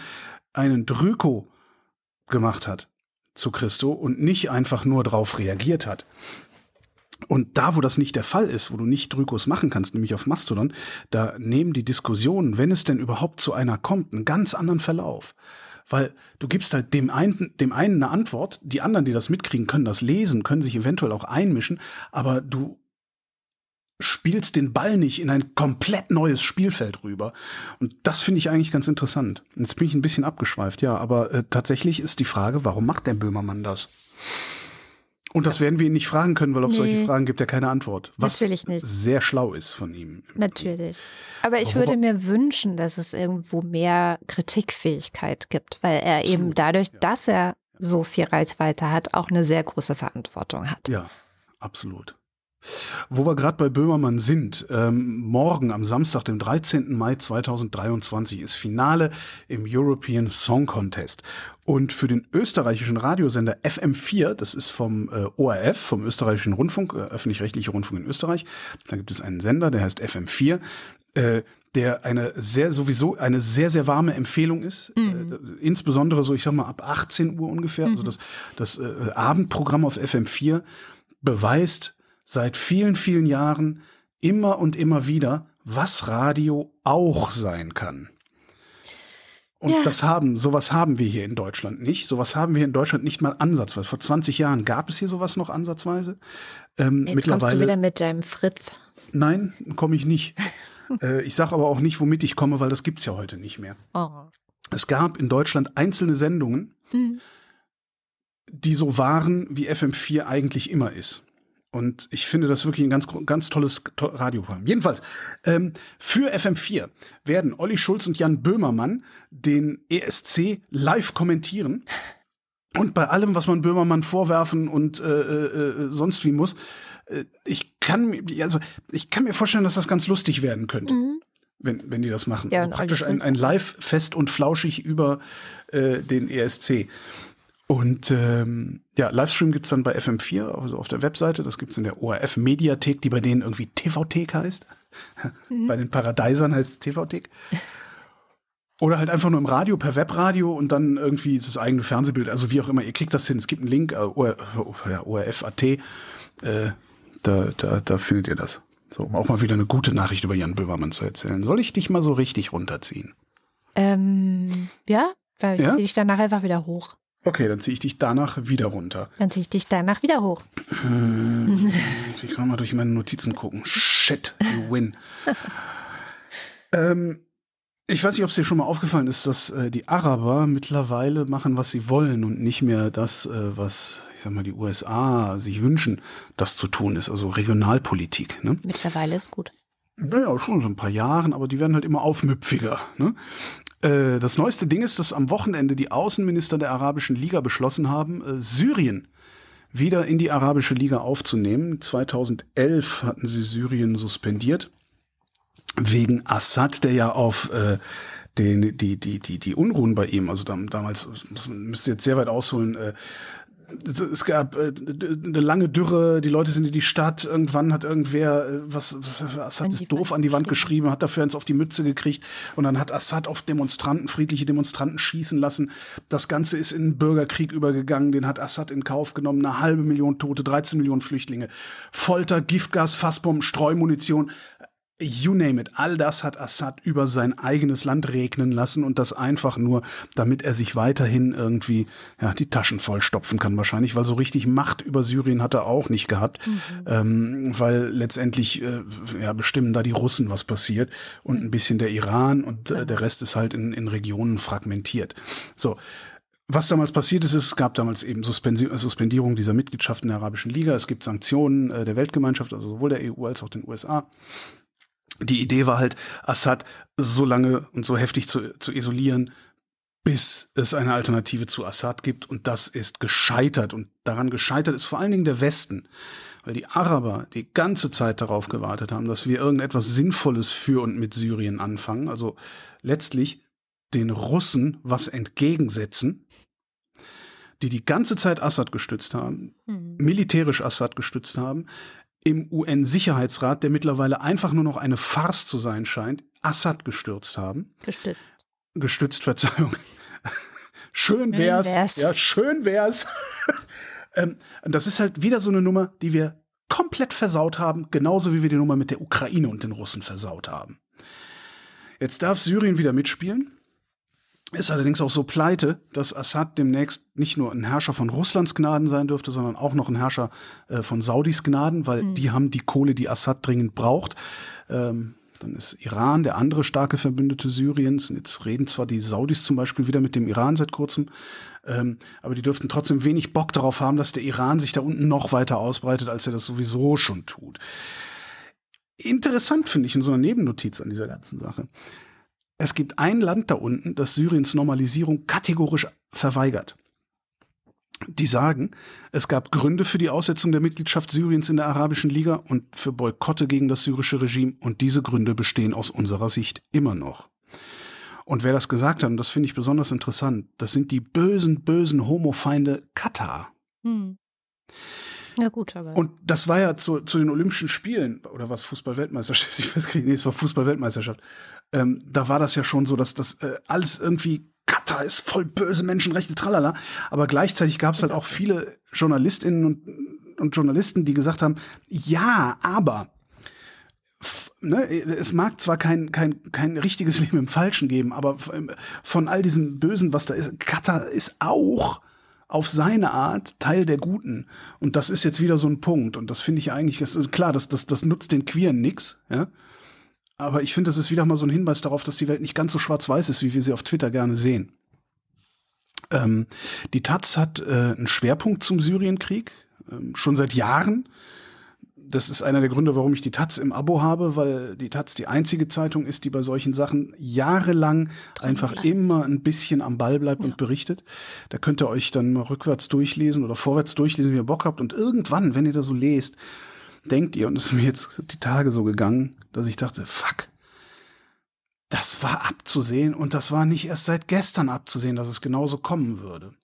einen Drüko gemacht hat zu Christo und nicht einfach nur darauf reagiert hat. Und da, wo das nicht der Fall ist, wo du nicht Drykos machen kannst, nämlich auf Mastodon, da nehmen die Diskussionen, wenn es denn überhaupt zu einer kommt, einen ganz anderen Verlauf. Weil du gibst halt dem einen, dem einen eine Antwort, die anderen, die das mitkriegen, können das lesen, können sich eventuell auch einmischen, aber du spielst den Ball nicht in ein komplett neues Spielfeld rüber. Und das finde ich eigentlich ganz interessant. Jetzt bin ich ein bisschen abgeschweift, ja, aber äh, tatsächlich ist die Frage, warum macht der Böhmermann das? Und das werden wir ihn nicht fragen können, weil auf nee. solche Fragen gibt er keine Antwort. Was Natürlich nicht. sehr schlau ist von ihm. Natürlich. Aber ich würde mir wünschen, dass es irgendwo mehr Kritikfähigkeit gibt, weil er Absolut. eben dadurch, ja. dass er so viel Reichweite hat, auch eine sehr große Verantwortung hat. Ja, absolut. Wo wir gerade bei Böhmermann sind, ähm, morgen am Samstag, dem 13. Mai 2023 ist Finale im European Song Contest. Und für den österreichischen Radiosender FM4, das ist vom äh, ORF, vom österreichischen Rundfunk, äh, öffentlich-rechtlicher Rundfunk in Österreich, da gibt es einen Sender, der heißt FM4, äh, der eine sehr, sowieso eine sehr, sehr warme Empfehlung ist. Mhm. Äh, insbesondere so, ich sag mal, ab 18 Uhr ungefähr. Also mhm. Also das, das äh, Abendprogramm auf FM4 beweist, seit vielen, vielen Jahren immer und immer wieder, was Radio auch sein kann. Und ja. das haben, sowas haben wir hier in Deutschland nicht. Sowas haben wir in Deutschland nicht mal ansatzweise. Vor 20 Jahren gab es hier sowas noch ansatzweise. Ähm, Jetzt mittlerweile, kommst du wieder mit deinem Fritz. Nein, komme ich nicht. äh, ich sage aber auch nicht, womit ich komme, weil das gibt's ja heute nicht mehr. Oh. Es gab in Deutschland einzelne Sendungen, mhm. die so waren, wie FM4 eigentlich immer ist. Und ich finde das wirklich ein ganz, ganz tolles Radioprogramm. Jedenfalls, ähm, für FM4 werden Olli Schulz und Jan Böhmermann den ESC live kommentieren. Und bei allem, was man Böhmermann vorwerfen und äh, äh, äh, sonst wie muss, äh, ich kann mir, also ich kann mir vorstellen, dass das ganz lustig werden könnte. Mhm. Wenn, wenn die das machen. Ja, also praktisch ein, ein Live fest und flauschig über äh, den ESC. Und ähm, ja, Livestream gibt's dann bei FM4, also auf der Webseite. Das gibt's in der ORF-Mediathek, die bei denen irgendwie TV-Thek heißt. Mhm. bei den Paradeisern heißt es TV-Thek. Oder halt einfach nur im Radio, per Webradio und dann irgendwie das eigene Fernsehbild. Also wie auch immer, ihr kriegt das hin. Es gibt einen Link, äh, OR, ja, ORF.at. Äh, da, da, da findet ihr das. So, um auch mal wieder eine gute Nachricht über Jan Böhmermann zu erzählen. Soll ich dich mal so richtig runterziehen? Ähm, ja, weil ich ja? ziehe dich danach einfach wieder hoch. Okay, dann ziehe ich dich danach wieder runter. Dann ziehe ich dich danach wieder hoch. Ich kann mal durch meine Notizen gucken. Shit, you win. ähm, ich weiß nicht, ob es dir schon mal aufgefallen ist, dass äh, die Araber mittlerweile machen, was sie wollen und nicht mehr das, äh, was, ich sag mal, die USA sich wünschen, das zu tun ist, also Regionalpolitik. Ne? Mittlerweile ist gut. Naja, schon so ein paar Jahren, aber die werden halt immer aufmüpfiger. Ne? Äh, das neueste Ding ist, dass am Wochenende die Außenminister der Arabischen Liga beschlossen haben, äh, Syrien wieder in die Arabische Liga aufzunehmen. 2011 hatten sie Syrien suspendiert wegen Assad, der ja auf äh, den, die, die, die, die Unruhen bei ihm, also damals, müsste jetzt sehr weit ausholen, äh, es gab äh, eine lange Dürre, die Leute sind in die Stadt, irgendwann hat irgendwer äh, was, Assad ist doof an die Wand geschrieben, hat dafür eins auf die Mütze gekriegt und dann hat Assad auf Demonstranten, friedliche Demonstranten schießen lassen. Das Ganze ist in einen Bürgerkrieg übergegangen, den hat Assad in Kauf genommen, eine halbe Million Tote, 13 Millionen Flüchtlinge, Folter, Giftgas, Fassbomben, Streumunition, you name it, all das hat Assad über sein eigenes Land regnen lassen und das einfach nur, damit er sich weiterhin irgendwie ja, die Taschen vollstopfen kann wahrscheinlich, weil so richtig Macht über Syrien hat er auch nicht gehabt, mhm. ähm, weil letztendlich äh, ja, bestimmen da die Russen, was passiert und ein bisschen der Iran und äh, der Rest ist halt in, in Regionen fragmentiert. So, was damals passiert ist, ist, es gab damals eben Suspendierung dieser Mitgliedschaften der Arabischen Liga. Es gibt Sanktionen äh, der Weltgemeinschaft, also sowohl der EU als auch den USA die Idee war halt, Assad so lange und so heftig zu, zu isolieren, bis es eine Alternative zu Assad gibt. Und das ist gescheitert. Und daran gescheitert ist vor allen Dingen der Westen. Weil die Araber die ganze Zeit darauf gewartet haben, dass wir irgendetwas Sinnvolles für und mit Syrien anfangen. Also letztlich den Russen was entgegensetzen, die die ganze Zeit Assad gestützt haben, mhm. militärisch Assad gestützt haben, im UN-Sicherheitsrat, der mittlerweile einfach nur noch eine Farce zu sein scheint, Assad gestürzt haben. Gestützt. Gestützt, Verzeihung. schön wär's. Schön wär's. Ja, schön wär's. ähm, das ist halt wieder so eine Nummer, die wir komplett versaut haben, genauso wie wir die Nummer mit der Ukraine und den Russen versaut haben. Jetzt darf Syrien wieder mitspielen ist allerdings auch so pleite, dass Assad demnächst nicht nur ein Herrscher von Russlands Gnaden sein dürfte, sondern auch noch ein Herrscher äh, von Saudis Gnaden, weil mhm. die haben die Kohle, die Assad dringend braucht. Ähm, dann ist Iran der andere starke Verbündete Syriens. Und jetzt reden zwar die Saudis zum Beispiel wieder mit dem Iran seit kurzem, ähm, aber die dürften trotzdem wenig Bock darauf haben, dass der Iran sich da unten noch weiter ausbreitet, als er das sowieso schon tut. Interessant finde ich in so einer Nebennotiz an dieser ganzen Sache es gibt ein Land da unten, das Syriens Normalisierung kategorisch verweigert. Die sagen, es gab Gründe für die Aussetzung der Mitgliedschaft Syriens in der Arabischen Liga und für Boykotte gegen das syrische Regime und diese Gründe bestehen aus unserer Sicht immer noch. Und wer das gesagt hat, und das finde ich besonders interessant, das sind die bösen, bösen Homofeinde Katar. Hm. Ja, gut, aber. Und das war ja zu, zu den Olympischen Spielen, oder was, Fußball-Weltmeisterschaft, ich weiß gar nicht, nee, es war Fußball-Weltmeisterschaft. Ähm, da war das ja schon so, dass das äh, alles irgendwie Katar ist voll böse Menschenrechte, tralala. Aber gleichzeitig gab es halt auch viele JournalistInnen und, und Journalisten, die gesagt haben, ja, aber Ne, es mag zwar kein, kein, kein richtiges Leben im Falschen geben, aber von all diesem Bösen, was da ist, Katar ist auch auf seine Art Teil der Guten. Und das ist jetzt wieder so ein Punkt. Und das finde ich eigentlich, das ist klar, das, das, das nutzt den Queeren nix, ja. Aber ich finde, das ist wieder mal so ein Hinweis darauf, dass die Welt nicht ganz so schwarz-weiß ist, wie wir sie auf Twitter gerne sehen. Ähm, die Taz hat äh, einen Schwerpunkt zum Syrienkrieg, ähm, schon seit Jahren das ist einer der Gründe, warum ich die Taz im Abo habe, weil die Taz die einzige Zeitung ist, die bei solchen Sachen jahrelang einfach bleibt. immer ein bisschen am Ball bleibt ja. und berichtet. Da könnt ihr euch dann mal rückwärts durchlesen oder vorwärts durchlesen, wie ihr Bock habt. Und irgendwann, wenn ihr da so lest, denkt ihr, und es ist mir jetzt die Tage so gegangen, dass ich dachte, fuck, das war abzusehen und das war nicht erst seit gestern abzusehen, dass es genauso kommen würde.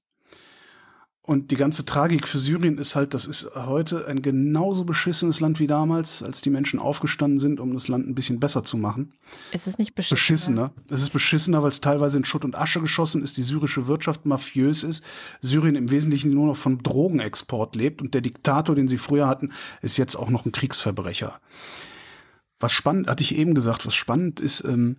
Und die ganze Tragik für Syrien ist halt, das ist heute ein genauso beschissenes Land wie damals, als die Menschen aufgestanden sind, um das Land ein bisschen besser zu machen. Es ist nicht beschissener. beschissener. Es ist beschissener, weil es teilweise in Schutt und Asche geschossen ist, die syrische Wirtschaft mafiös ist, Syrien im Wesentlichen nur noch von Drogenexport lebt und der Diktator, den sie früher hatten, ist jetzt auch noch ein Kriegsverbrecher. Was spannend, hatte ich eben gesagt, was spannend ist, ähm,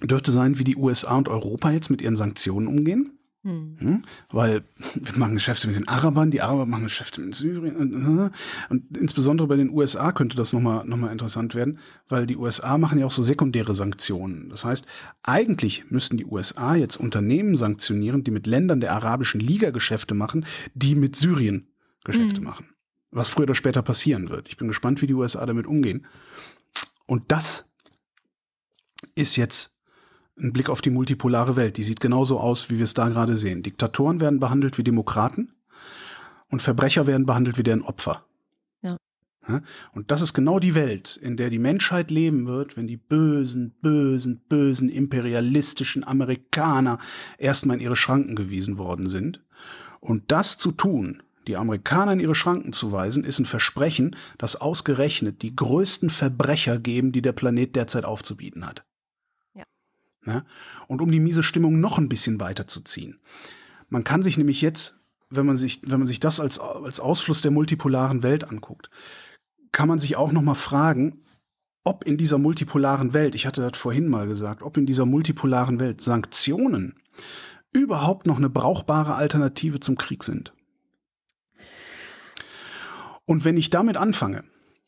dürfte sein, wie die USA und Europa jetzt mit ihren Sanktionen umgehen. Hm. Hm? Weil wir machen Geschäfte mit den Arabern, die Araber machen Geschäfte mit Syrien. Und, und insbesondere bei den USA könnte das nochmal noch mal interessant werden, weil die USA machen ja auch so sekundäre Sanktionen. Das heißt, eigentlich müssten die USA jetzt Unternehmen sanktionieren, die mit Ländern der arabischen Liga Geschäfte machen, die mit Syrien Geschäfte hm. machen. Was früher oder später passieren wird. Ich bin gespannt, wie die USA damit umgehen. Und das ist jetzt ein Blick auf die multipolare Welt. Die sieht genauso aus, wie wir es da gerade sehen. Diktatoren werden behandelt wie Demokraten und Verbrecher werden behandelt wie deren Opfer. Ja. Und das ist genau die Welt, in der die Menschheit leben wird, wenn die bösen, bösen, bösen imperialistischen Amerikaner erstmal in ihre Schranken gewiesen worden sind. Und das zu tun, die Amerikaner in ihre Schranken zu weisen, ist ein Versprechen, das ausgerechnet die größten Verbrecher geben, die der Planet derzeit aufzubieten hat. Ne? Und um die miese Stimmung noch ein bisschen weiterzuziehen. Man kann sich nämlich jetzt, wenn man sich, wenn man sich das als, als Ausfluss der multipolaren Welt anguckt, kann man sich auch noch mal fragen, ob in dieser multipolaren Welt, ich hatte das vorhin mal gesagt, ob in dieser multipolaren Welt Sanktionen überhaupt noch eine brauchbare Alternative zum Krieg sind. Und wenn ich damit anfange,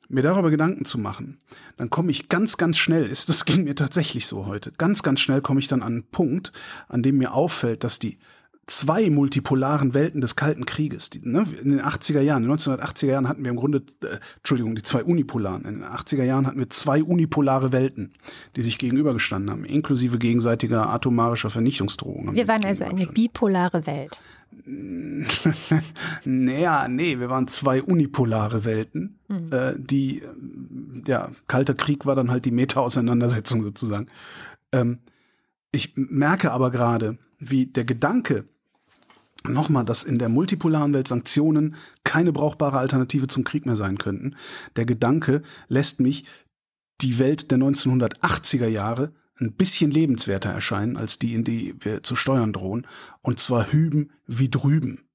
mir darüber Gedanken zu machen, dann komme ich ganz, ganz schnell, ist, das ging mir tatsächlich so heute, ganz, ganz schnell komme ich dann an einen Punkt, an dem mir auffällt, dass die zwei multipolaren Welten des Kalten Krieges, die, ne, in den 80er Jahren, in den 1980er Jahren hatten wir im Grunde, äh, Entschuldigung, die zwei unipolaren, in den 80er Jahren hatten wir zwei unipolare Welten, die sich gegenübergestanden haben, inklusive gegenseitiger atomarischer Vernichtungsdrohungen. Wir waren also eine bipolare Welt. naja, nee, wir waren zwei unipolare Welten, mhm. äh, die, ja, Kalter Krieg war dann halt die Meta-Auseinandersetzung sozusagen. Ähm, ich merke aber gerade, wie der Gedanke, nochmal, dass in der multipolaren Welt Sanktionen keine brauchbare Alternative zum Krieg mehr sein könnten. Der Gedanke lässt mich die Welt der 1980er Jahre ein bisschen lebenswerter erscheinen als die, in die wir zu steuern drohen. Und zwar hüben wie drüben.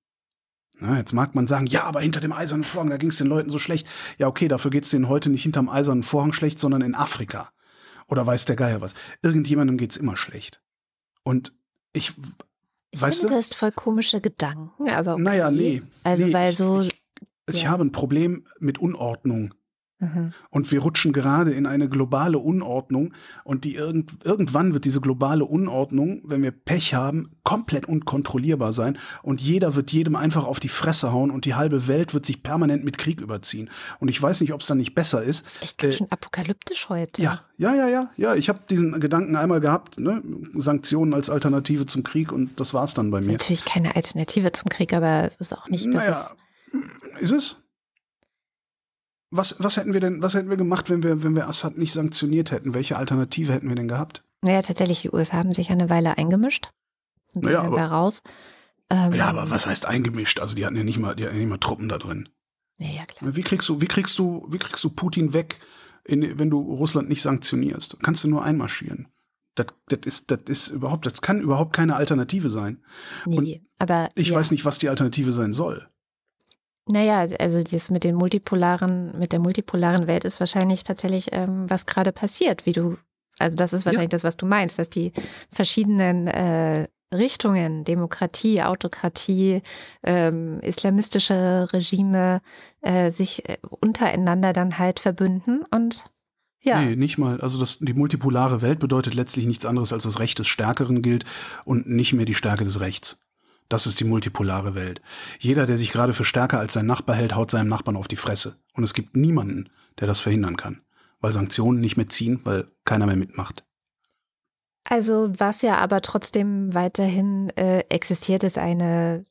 Na, jetzt mag man sagen, ja, aber hinter dem eisernen Vorhang, da ging es den Leuten so schlecht. Ja, okay, dafür geht es denen heute nicht hinterm eisernen Vorhang schlecht, sondern in Afrika. Oder weiß der Geier was. Irgendjemandem geht's immer schlecht. Und ich, ich weißt finde, du? das ist voll komische Gedanken, aber okay. Naja, nee. Also, nee, weil ich, so. Ich, ich ja. habe ein Problem mit Unordnung. Mhm. Und wir rutschen gerade in eine globale Unordnung und die irgend, irgendwann wird diese globale Unordnung, wenn wir Pech haben, komplett unkontrollierbar sein und jeder wird jedem einfach auf die Fresse hauen und die halbe Welt wird sich permanent mit Krieg überziehen. Und ich weiß nicht, ob es dann nicht besser ist. Das ist echt ganz äh, schön apokalyptisch heute. Ja, ja, ja, ja, ja. Ich habe diesen Gedanken einmal gehabt, ne? Sanktionen als Alternative zum Krieg und das war's dann bei das mir. Natürlich keine Alternative zum Krieg, aber es ist auch nicht, dass naja, es ist es? Was, was hätten wir denn, was hätten wir gemacht, wenn wir, wenn wir Assad nicht sanktioniert hätten? Welche Alternative hätten wir denn gehabt? Naja, tatsächlich, die USA haben sich eine Weile eingemischt und naja, sind aber, da raus. Ähm, ja, aber was heißt eingemischt? Also die hatten ja nicht mal, die hatten ja nicht mal Truppen da drin. Ja, ja, klar. Wie kriegst du, wie kriegst du, wie kriegst du Putin weg, in, wenn du Russland nicht sanktionierst? Kannst du nur einmarschieren. Das, das, ist, das ist überhaupt, das kann überhaupt keine Alternative sein. Nee, und aber. Ich ja. weiß nicht, was die Alternative sein soll. Naja, also das mit den multipolaren, mit der multipolaren Welt ist wahrscheinlich tatsächlich, ähm, was gerade passiert, wie du, also das ist wahrscheinlich ja. das, was du meinst, dass die verschiedenen äh, Richtungen, Demokratie, Autokratie, ähm, islamistische Regime äh, sich äh, untereinander dann halt verbünden und ja. Nee, nicht mal. Also das, die multipolare Welt bedeutet letztlich nichts anderes, als das Recht des Stärkeren gilt und nicht mehr die Stärke des Rechts. Das ist die multipolare Welt. Jeder, der sich gerade für stärker als sein Nachbar hält, haut seinem Nachbarn auf die Fresse. Und es gibt niemanden, der das verhindern kann. Weil Sanktionen nicht mehr ziehen, weil keiner mehr mitmacht. Also was ja aber trotzdem weiterhin äh, existiert, ist eine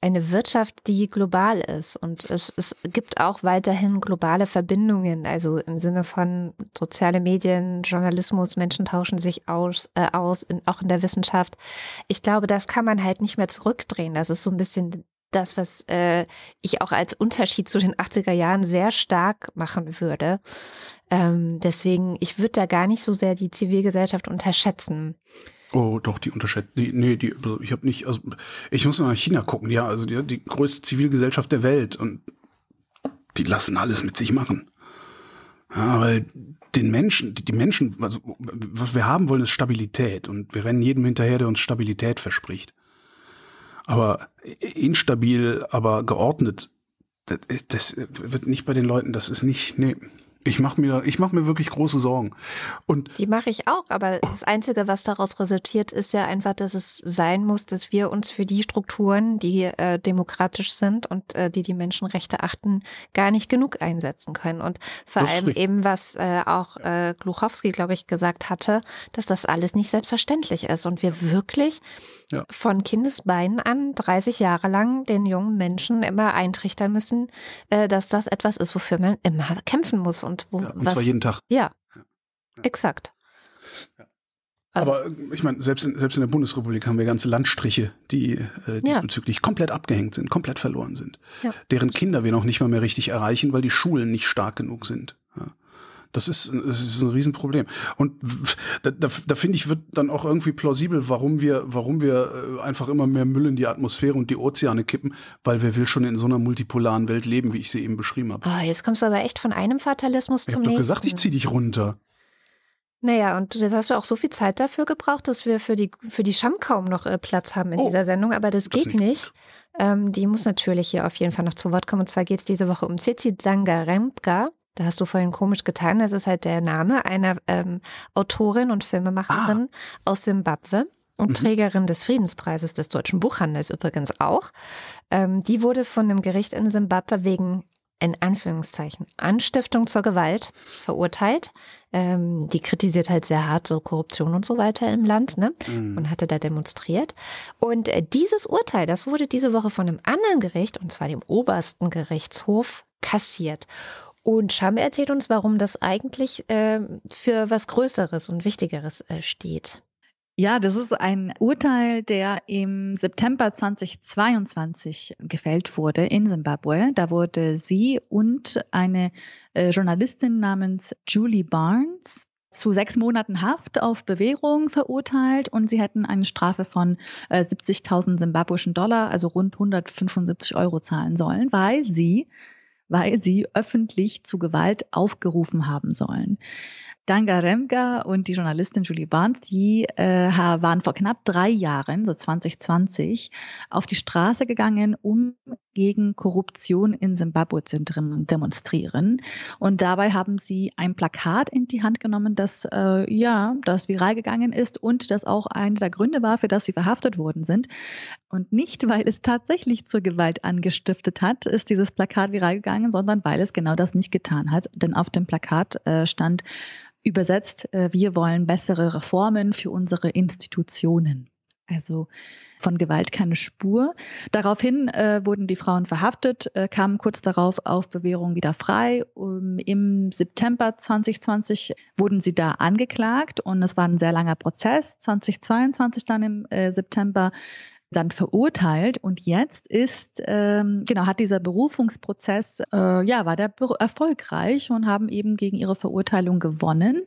eine Wirtschaft, die global ist. Und es, es gibt auch weiterhin globale Verbindungen, also im Sinne von soziale Medien, Journalismus, Menschen tauschen sich aus, äh, aus in, auch in der Wissenschaft. Ich glaube, das kann man halt nicht mehr zurückdrehen. Das ist so ein bisschen das, was äh, ich auch als Unterschied zu den 80er Jahren sehr stark machen würde. Ähm, deswegen, ich würde da gar nicht so sehr die Zivilgesellschaft unterschätzen. Oh, doch, die unterschätzt. Die, nee, die, also ich habe nicht, also ich muss mal nach China gucken, ja, also die, die größte Zivilgesellschaft der Welt und die lassen alles mit sich machen. Ja, weil den Menschen, die Menschen, also was wir haben wollen, ist Stabilität und wir rennen jedem hinterher, der uns Stabilität verspricht. Aber instabil, aber geordnet, das, das wird nicht bei den Leuten, das ist nicht, nee. Ich mache mir, ich mach mir wirklich große Sorgen. Und die mache ich auch, aber das Einzige, was daraus resultiert, ist ja einfach, dass es sein muss, dass wir uns für die Strukturen, die äh, demokratisch sind und äh, die die Menschenrechte achten, gar nicht genug einsetzen können. Und vor das allem eben, was äh, auch äh, Gluchowski, glaube ich, gesagt hatte, dass das alles nicht selbstverständlich ist und wir wirklich ja. von Kindesbeinen an 30 Jahre lang den jungen Menschen immer eintrichtern müssen, äh, dass das etwas ist, wofür man immer kämpfen muss. Und, wo, ja, und was, zwar jeden Tag. Ja, ja. exakt. Also, Aber ich meine, selbst in, selbst in der Bundesrepublik haben wir ganze Landstriche, die äh, diesbezüglich komplett abgehängt sind, komplett verloren sind. Deren Kinder wir noch nicht mal mehr richtig erreichen, weil die Schulen nicht stark genug sind. Das ist, das ist ein Riesenproblem. Und da, da, da finde ich, wird dann auch irgendwie plausibel, warum wir, warum wir äh, einfach immer mehr Müll in die Atmosphäre und die Ozeane kippen, weil wer will schon in so einer multipolaren Welt leben, wie ich sie eben beschrieben habe. Oh, jetzt kommst du aber echt von einem Fatalismus ich zum nächsten. Ich habe gesagt, ich zieh dich runter. Naja, und jetzt hast du auch so viel Zeit dafür gebraucht, dass wir für die, für die Scham kaum noch äh, Platz haben in oh, dieser Sendung, aber das, das geht nicht. nicht. Ähm, die muss natürlich hier auf jeden Fall noch zu Wort kommen. Und zwar geht es diese Woche um Cici Dangaremka. Da hast du vorhin komisch getan. Das ist halt der Name einer ähm, Autorin und Filmemacherin ah. aus Simbabwe und mhm. Trägerin des Friedenspreises des deutschen Buchhandels übrigens auch. Ähm, die wurde von einem Gericht in Simbabwe wegen in Anführungszeichen Anstiftung zur Gewalt verurteilt. Ähm, die kritisiert halt sehr hart so Korruption und so weiter im Land ne? Mhm. und hatte da demonstriert. Und äh, dieses Urteil, das wurde diese Woche von einem anderen Gericht, und zwar dem obersten Gerichtshof, kassiert. Und Scham erzählt uns, warum das eigentlich äh, für was Größeres und Wichtigeres äh, steht. Ja, das ist ein Urteil, der im September 2022 gefällt wurde in Simbabwe. Da wurde sie und eine äh, Journalistin namens Julie Barnes zu sechs Monaten Haft auf Bewährung verurteilt und sie hätten eine Strafe von äh, 70.000 simbabwischen Dollar, also rund 175 Euro zahlen sollen, weil sie weil sie öffentlich zu Gewalt aufgerufen haben sollen. Dangaremga und die Journalistin Julie Barnes, die äh, waren vor knapp drei Jahren, so 2020, auf die Straße gegangen, um gegen Korruption in Simbabwe zu demonstrieren. Und dabei haben sie ein Plakat in die Hand genommen, das äh, ja, das viral gegangen ist und das auch einer der Gründe war, für das sie verhaftet worden sind. Und nicht, weil es tatsächlich zur Gewalt angestiftet hat, ist dieses Plakat viral gegangen, sondern weil es genau das nicht getan hat. Denn auf dem Plakat äh, stand Übersetzt, äh, wir wollen bessere Reformen für unsere Institutionen. Also von Gewalt keine Spur. Daraufhin äh, wurden die Frauen verhaftet, äh, kamen kurz darauf auf Bewährung wieder frei. Um, Im September 2020 wurden sie da angeklagt und es war ein sehr langer Prozess. 2022 dann im äh, September dann verurteilt und jetzt ist, ähm, genau, hat dieser Berufungsprozess, äh, ja, war der erfolgreich und haben eben gegen ihre Verurteilung gewonnen.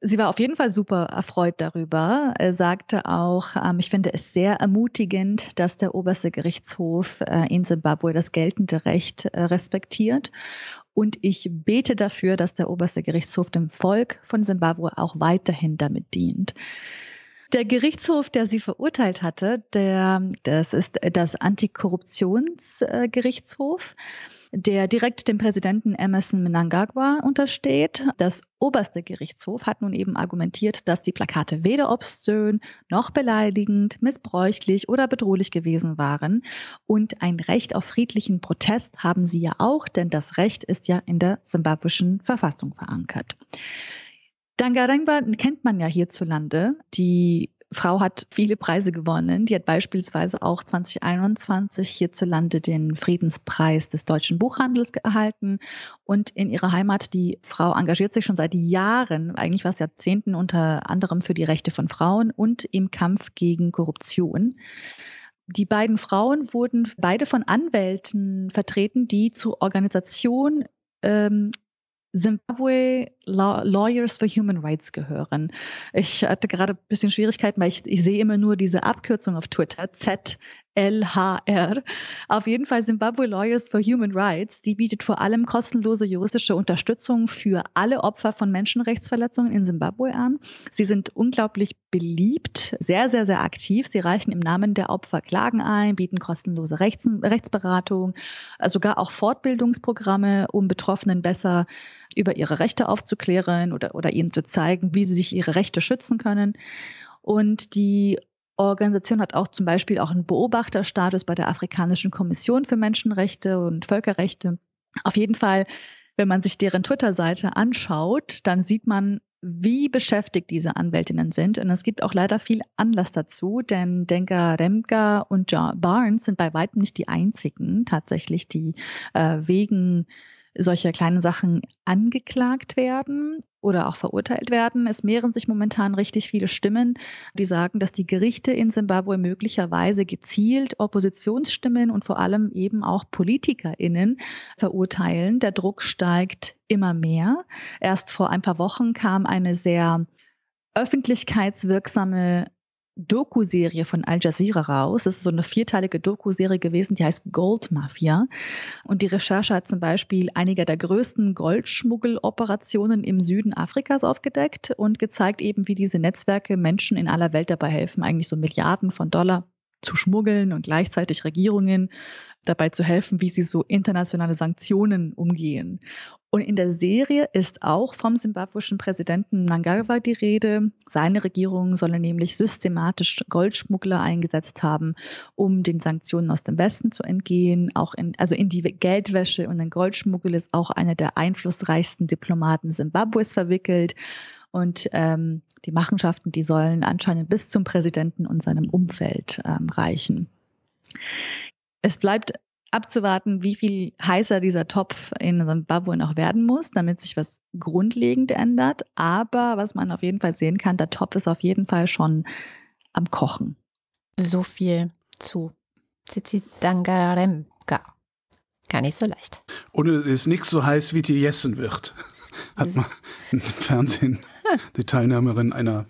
Sie war auf jeden Fall super erfreut darüber. Er sagte auch, ähm, ich finde es sehr ermutigend, dass der oberste Gerichtshof äh, in Zimbabwe das geltende Recht äh, respektiert. Und ich bete dafür, dass der oberste Gerichtshof dem Volk von Zimbabwe auch weiterhin damit dient. Der Gerichtshof, der sie verurteilt hatte, der, das ist das Antikorruptionsgerichtshof, der direkt dem Präsidenten Emerson Mnangagwa untersteht. Das oberste Gerichtshof hat nun eben argumentiert, dass die Plakate weder obszön noch beleidigend, missbräuchlich oder bedrohlich gewesen waren. Und ein Recht auf friedlichen Protest haben sie ja auch, denn das Recht ist ja in der simbabwischen Verfassung verankert. Dangarangba kennt man ja hierzulande. Die Frau hat viele Preise gewonnen. Die hat beispielsweise auch 2021 hierzulande den Friedenspreis des deutschen Buchhandels erhalten. Und in ihrer Heimat, die Frau engagiert sich schon seit Jahren, eigentlich was Jahrzehnten unter anderem für die Rechte von Frauen und im Kampf gegen Korruption. Die beiden Frauen wurden beide von Anwälten vertreten, die zur Organisation ähm, Zimbabwe Lawyers for Human Rights gehören. Ich hatte gerade ein bisschen Schwierigkeiten, weil ich, ich sehe immer nur diese Abkürzung auf Twitter, ZLHR. LHR. Auf jeden Fall Zimbabwe Lawyers for Human Rights. Die bietet vor allem kostenlose juristische Unterstützung für alle Opfer von Menschenrechtsverletzungen in Zimbabwe an. Sie sind unglaublich beliebt, sehr, sehr, sehr aktiv. Sie reichen im Namen der Opfer Klagen ein, bieten kostenlose Rechts Rechtsberatung, sogar auch Fortbildungsprogramme, um Betroffenen besser über ihre Rechte aufzuklären oder, oder ihnen zu zeigen, wie sie sich ihre Rechte schützen können. Und die Organisation hat auch zum Beispiel auch einen Beobachterstatus bei der Afrikanischen Kommission für Menschenrechte und Völkerrechte. Auf jeden Fall, wenn man sich deren Twitter-Seite anschaut, dann sieht man, wie beschäftigt diese Anwältinnen sind. Und es gibt auch leider viel Anlass dazu, denn Denka Remka und John Barnes sind bei weitem nicht die einzigen tatsächlich, die äh, wegen solche kleinen Sachen angeklagt werden oder auch verurteilt werden. Es mehren sich momentan richtig viele Stimmen, die sagen, dass die Gerichte in Simbabwe möglicherweise gezielt Oppositionsstimmen und vor allem eben auch PolitikerInnen verurteilen. Der Druck steigt immer mehr. Erst vor ein paar Wochen kam eine sehr öffentlichkeitswirksame Doku-Serie von Al Jazeera raus. Es ist so eine vierteilige Doku-Serie gewesen, die heißt Gold Mafia. Und die Recherche hat zum Beispiel einige der größten Goldschmuggeloperationen im Süden Afrikas aufgedeckt und gezeigt eben, wie diese Netzwerke Menschen in aller Welt dabei helfen, eigentlich so Milliarden von Dollar zu schmuggeln und gleichzeitig Regierungen dabei zu helfen, wie sie so internationale Sanktionen umgehen. Und in der Serie ist auch vom simbabwischen Präsidenten Mnangagwa die Rede. Seine Regierung solle nämlich systematisch Goldschmuggler eingesetzt haben, um den Sanktionen aus dem Westen zu entgehen. Auch in, also in die Geldwäsche und den Goldschmuggel ist auch einer der einflussreichsten Diplomaten Simbabwes verwickelt. Und ähm, die Machenschaften, die sollen anscheinend bis zum Präsidenten und seinem Umfeld ähm, reichen. Es bleibt abzuwarten, wie viel heißer dieser Topf in Zimbabwe noch werden muss, damit sich was grundlegend ändert. Aber was man auf jeden Fall sehen kann, der Topf ist auf jeden Fall schon am Kochen. So viel zu Tsitsidangaremka. Gar nicht so leicht. Und es ist nichts so heiß, wie die Jessen wird. Hat mal im Fernsehen die Teilnehmerin einer,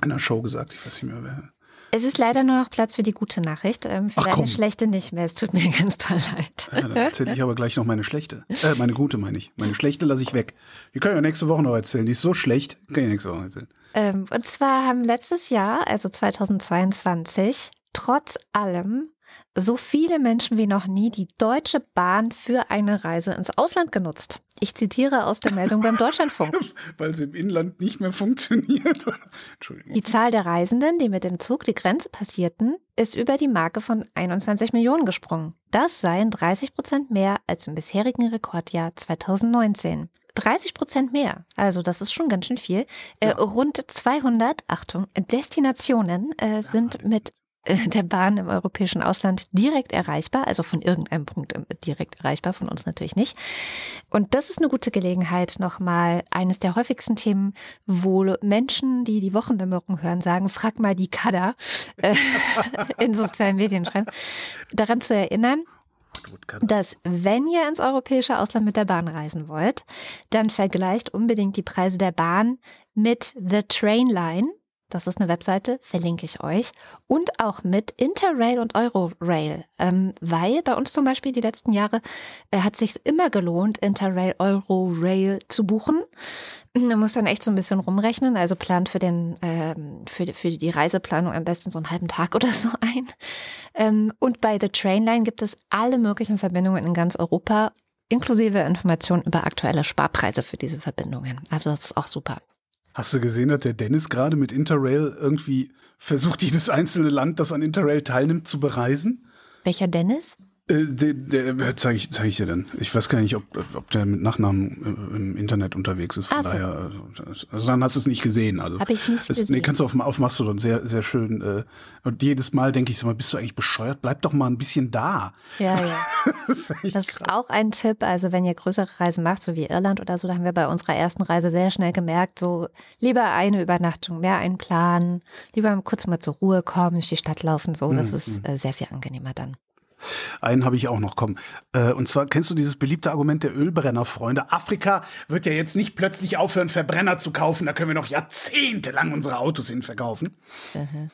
einer Show gesagt. Ich weiß nicht mehr, wer. Es ist leider nur noch Platz für die gute Nachricht. Ähm, für Ach, deine komm. schlechte nicht mehr. Es tut mir ganz toll leid. Ja, dann erzähle ich aber gleich noch meine schlechte. Äh, meine gute meine ich. Meine schlechte lasse ich weg. Die können wir nächste Woche noch erzählen. Die ist so schlecht, kann ich nächste Woche erzählen. Ähm, und zwar haben letztes Jahr, also 2022, trotz allem so viele Menschen wie noch nie die Deutsche Bahn für eine Reise ins Ausland genutzt. Ich zitiere aus der Meldung beim Deutschlandfunk. Weil sie im Inland nicht mehr funktioniert. Entschuldigung. Die Zahl der Reisenden, die mit dem Zug die Grenze passierten, ist über die Marke von 21 Millionen gesprungen. Das seien 30 Prozent mehr als im bisherigen Rekordjahr 2019. 30 Prozent mehr, also das ist schon ganz schön viel. Äh, Ja. rund 200, Achtung, Destinationen äh, sind mit der Bahn im europäischen Ausland direkt erreichbar, also von irgendeinem Punkt direkt erreichbar, von uns natürlich nicht. Und das ist eine gute Gelegenheit, nochmal eines der häufigsten Themen, wo Menschen, die die Wochendämmerung hören, sagen, frag mal die Kada äh, in sozialen Medien schreiben, daran zu erinnern, dass wenn ihr ins europäische Ausland mit der Bahn reisen wollt, dann vergleicht unbedingt die Preise der Bahn mit The Train Line. Das ist eine Webseite, verlinke ich euch. Und auch mit Interrail und Eurorail. Ähm, weil bei uns zum Beispiel die letzten Jahre äh, hat sich immer gelohnt, Interrail, Eurorail zu buchen. Man muss dann echt so ein bisschen rumrechnen. Also plant für, den, ähm, für, für die Reiseplanung am besten so einen halben Tag oder so ein. Ähm, und bei The Trainline gibt es alle möglichen Verbindungen in ganz Europa, inklusive Informationen über aktuelle Sparpreise für diese Verbindungen. Also das ist auch super. Hast du gesehen, dass der Dennis gerade mit Interrail irgendwie versucht, jedes einzelne Land, das an Interrail teilnimmt, zu bereisen? Welcher Dennis? Äh, der, der zeige ich, zeig ich dir dann. Ich weiß gar nicht, ob, ob der mit Nachnamen äh, im Internet unterwegs ist. Von so. daher, äh, also dann hast du es nicht gesehen. Also Hab ich nicht das, gesehen. Nee, kannst du auf, auf Mastodon sehr, sehr schön. Äh, und jedes Mal denke ich so mal, bist du eigentlich bescheuert? Bleib doch mal ein bisschen da. Ja, ja. Das ist Das ist auch ein Tipp. Also wenn ihr größere Reisen macht, so wie Irland oder so, da haben wir bei unserer ersten Reise sehr schnell gemerkt, so lieber eine Übernachtung, mehr einplanen, lieber kurz mal zur Ruhe kommen, durch die Stadt laufen, so. Das Mhm. ist äh, sehr viel angenehmer dann. Einen habe ich auch noch, komm. Äh, und zwar kennst du dieses beliebte Argument der Ölbrennerfreunde? Afrika wird ja jetzt nicht plötzlich aufhören, Verbrenner zu kaufen. Da können wir noch jahrzehntelang unsere Autos hin verkaufen. Mhm.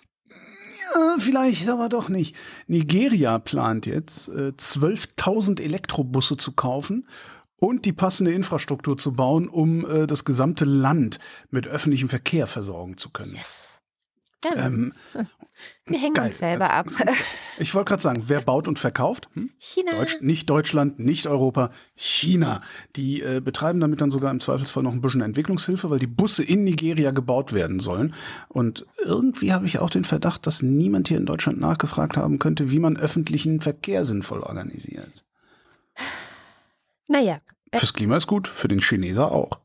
ah, vielleicht aber doch nicht. Nigeria plant jetzt, äh, 12.000 Elektrobusse zu kaufen und die passende Infrastruktur zu bauen, um äh, das gesamte Land mit öffentlichem Verkehr versorgen zu können. Yes. Ja, Ähm, wir hängen geil. uns selber ab. Ich wollte gerade sagen, wer baut und verkauft? Hm? China. Deutsch, nicht Deutschland, nicht Europa, China. Die äh, betreiben damit dann sogar im Zweifelsfall noch ein bisschen Entwicklungshilfe, weil die Busse in Nigeria gebaut werden sollen. Und irgendwie habe ich auch den Verdacht, dass niemand hier in Deutschland nachgefragt haben könnte, wie man öffentlichen Verkehr sinnvoll organisiert. Naja, Fürs Klima ist gut, für den Chineser auch.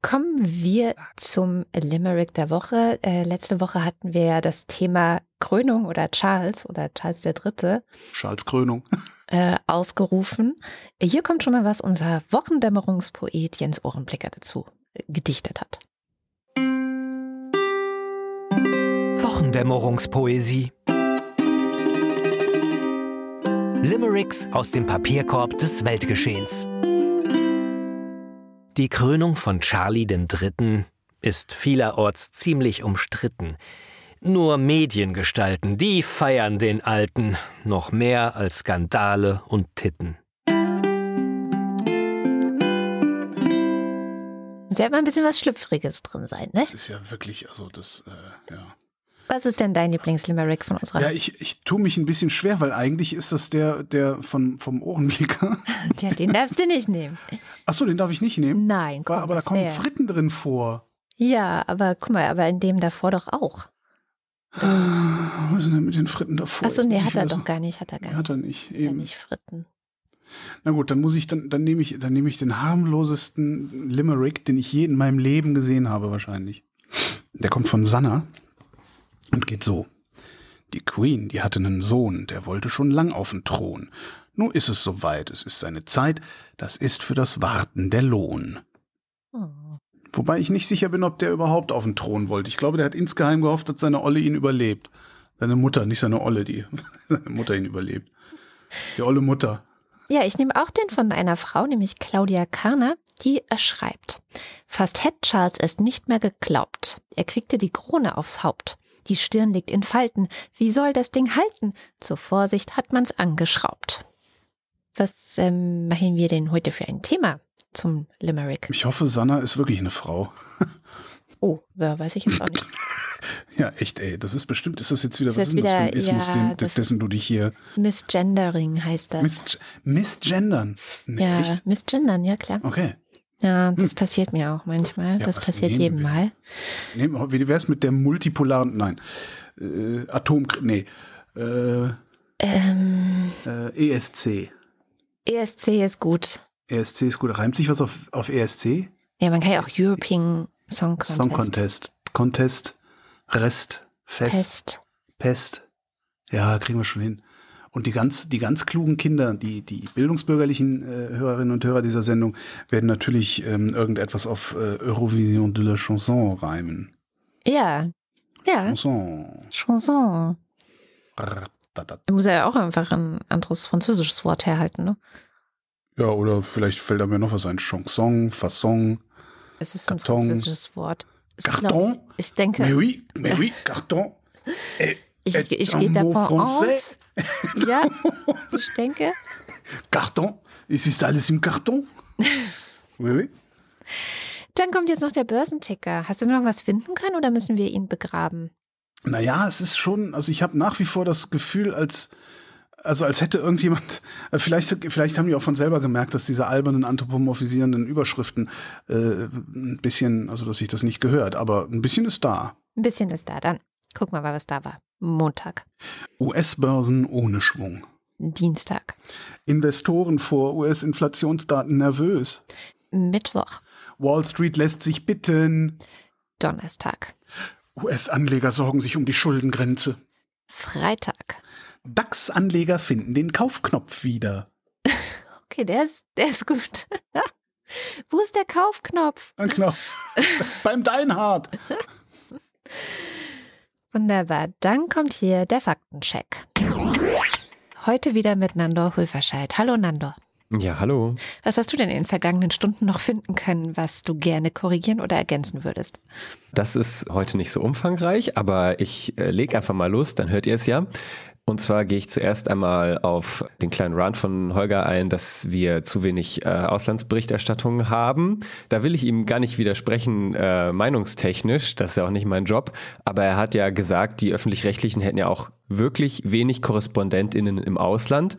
Kommen wir zum Limerick der Woche. Äh, letzte Woche hatten wir ja das Thema Krönung oder Charles oder Charles III. Charles Krönung. Äh, ausgerufen. Hier kommt schon mal was unser Wochendämmerungspoet Jens Ohrenblicker dazu äh, gedichtet hat. Wochendämmerungspoesie. Limericks aus dem Papierkorb des Weltgeschehens. Die Krönung von Charlie III. ist vielerorts ziemlich umstritten. Nur Mediengestalten, die feiern den Alten noch mehr als Skandale und Titten. Muss ja immer ein bisschen was Schlüpfriges drin sein, ne? Das ist ja wirklich, also das, äh, ja. Was ist denn dein Lieblingslimerick von unserer? Ja, ich, ich tue mich ein bisschen schwer, weil eigentlich ist das der, der von, vom Ohrenblicker. Ja, den darfst du nicht nehmen. Achso, den darf ich nicht nehmen. Nein, komm, aber da kommen wär- Fritten drin vor. Ja, aber guck mal, aber in dem davor doch auch. Was ist denn mit den Fritten davor? Achso, nee, hat er doch gar nicht, hat er gar Hat nicht. er nicht. Hat er Eben. nicht Fritten. Na gut, dann muss ich, dann, dann nehme ich, dann nehme ich den harmlosesten Limerick, den ich je in meinem Leben gesehen habe, wahrscheinlich. Der kommt von Sanna und geht so. Die Queen, die hatte einen Sohn, der wollte schon lang auf den Thron. Nun ist es soweit, es ist seine Zeit, das ist für das Warten der Lohn. Oh. Wobei ich nicht sicher bin, ob der überhaupt auf den Thron wollte. Ich glaube, der hat insgeheim gehofft, dass seine Olle ihn überlebt. Seine Mutter, nicht seine Olle, die seine Mutter ihn überlebt. Die olle Mutter. Ja, ich nehme auch den von einer Frau, nämlich Claudia Karner, die er schreibt. Fast hätte Charles es nicht mehr geglaubt. Er kriegte die Krone aufs Haupt. Die Stirn liegt in Falten. Wie soll das Ding halten? Zur Vorsicht hat man's angeschraubt. Was ähm, machen wir denn heute für ein Thema zum Limerick? Ich hoffe, Sanna ist wirklich eine Frau. Oh, wer weiß ich jetzt auch nicht. Ja, echt, ey. Das ist bestimmt, ist das jetzt wieder, Ist was ist denn das für ein wieder- Ismus, ja, den, dessen du dich hier Misgendering heißt das. mis misgendern? Nee, ja, echt? misgendern, ja klar. Okay. Ja, das passiert mir auch manchmal. Ja, das passiert nehmen jedem wir? Mal. Nee, wie wär's mit der multipolaren, nein, äh, Atom, nee, äh, Ähm, äh, ESC. ESC ist gut. ESC ist gut. Reimt sich was auf, auf ESC? Ja, man kann ja auch European Song Contest. Song Contest. Contest, Rest, Fest, Fest. Pest. Ja, kriegen wir schon hin. Und die ganz, die ganz klugen Kinder, die, die bildungsbürgerlichen äh, Hörerinnen und Hörer dieser Sendung, werden natürlich ähm, irgendetwas auf äh, Eurovision de la Chanson reimen. Ja. Ja, Chanson. Chanson. Da muss er ja auch einfach ein anderes französisches Wort herhalten, ne? Ja, oder vielleicht fällt da mir noch was ein. Chanson, Fasson, Es ist ein Karton. französisches Wort. Es ist, Carton. glaub Ich, ich denke, Mais oui, mais oui, Carton. Et, ich, ich un gehe davon aus. Ja, ich denke. Carton. Es ist alles im Karton. oui, oui. Dann kommt jetzt noch der Börsenticker. Hast du noch was finden können oder müssen wir ihn begraben? Naja, es ist schon, also ich habe nach wie vor das Gefühl, als, also als hätte irgendjemand, äh, vielleicht, vielleicht haben die auch von selber gemerkt, dass diese albernen, anthropomorphisierenden Überschriften äh, ein bisschen, also dass sich das nicht gehört, aber ein bisschen ist da. Ein bisschen ist da. Dann guck mal, was da war. Montag, US-Börsen ohne Schwung. Dienstag, Investoren vor US-Inflationsdaten nervös. Mittwoch, Wall Street lässt sich bitten. Donnerstag, US-Anleger sorgen sich um die Schuldengrenze. Freitag. DAX-Anleger finden den Kaufknopf wieder. Okay, der ist, der ist gut. Wo ist der Kaufknopf? Ein Knopf. Beim Deinhard. Wunderbar. Dann kommt hier der Faktencheck. Heute wieder mit Nandor Hulverscheid. Hallo Nandor. Ja, hallo. Was hast du denn in den vergangenen Stunden noch finden können, was du gerne korrigieren oder ergänzen würdest? Das ist heute nicht so umfangreich, aber ich äh, lege einfach mal los, dann hört ihr es ja. Und zwar gehe ich zuerst einmal auf den kleinen Run von Holger ein, dass wir zu wenig äh, Auslandsberichterstattung haben. Da will ich ihm gar nicht widersprechen, äh, meinungstechnisch, das ist ja auch nicht mein Job, aber er hat ja gesagt, die öffentlich-rechtlichen hätten ja auch wirklich wenig Korrespondentinnen im Ausland.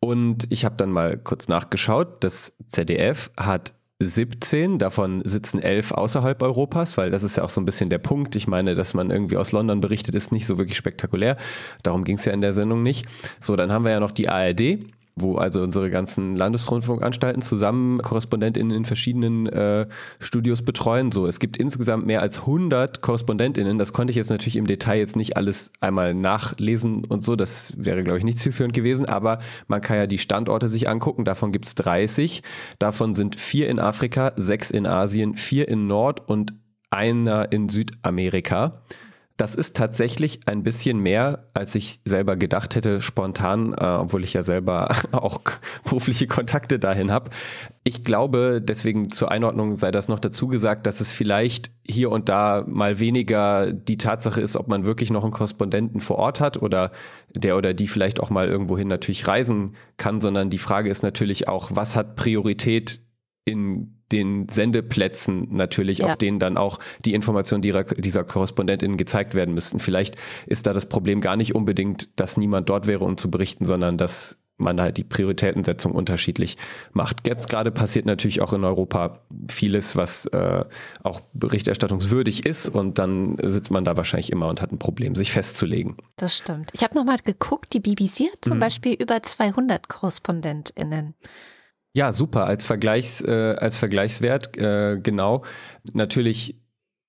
Und ich habe dann mal kurz nachgeschaut, das ZDF hat 17, davon sitzen elf außerhalb Europas, weil das ist ja auch so ein bisschen der Punkt. Ich meine, dass man irgendwie aus London berichtet, ist nicht so wirklich spektakulär. Darum ging es ja in der Sendung nicht. So, dann haben wir ja noch die ARD wo also unsere ganzen Landesrundfunkanstalten zusammen KorrespondentInnen in verschiedenen äh, Studios betreuen. So, es gibt insgesamt mehr als 100 KorrespondentInnen. Das konnte ich jetzt natürlich im Detail jetzt nicht alles einmal nachlesen und so. Das wäre, glaube ich, nicht zielführend gewesen. Aber man kann ja die Standorte sich angucken. Davon gibt's 30. Davon sind vier in Afrika, sechs in Asien, vier in Nord und einer in Südamerika. Das ist tatsächlich ein bisschen mehr, als ich selber gedacht hätte, spontan, äh, obwohl ich ja selber auch berufliche Kontakte dahin habe. Ich glaube, deswegen zur Einordnung sei das noch dazu gesagt, dass es vielleicht hier und da mal weniger die Tatsache ist, ob man wirklich noch einen Korrespondenten vor Ort hat oder der oder die vielleicht auch mal irgendwohin natürlich reisen kann, sondern die Frage ist natürlich auch, was hat Priorität in den Sendeplätzen natürlich, ja. auf denen dann auch die Informationen dieser, dieser Korrespondentinnen gezeigt werden müssten. Vielleicht ist da das Problem gar nicht unbedingt, dass niemand dort wäre, um zu berichten, sondern dass man halt die Prioritätensetzung unterschiedlich macht. Jetzt gerade passiert natürlich auch in Europa vieles, was äh, auch berichterstattungswürdig ist und dann sitzt man da wahrscheinlich immer und hat ein Problem, sich festzulegen. Das stimmt. Ich habe nochmal geguckt, die BBC hat zum mhm. Beispiel über 200 KorrespondentInnen. Ja, super. Als Vergleichs, äh, als Vergleichswert, äh, genau. Natürlich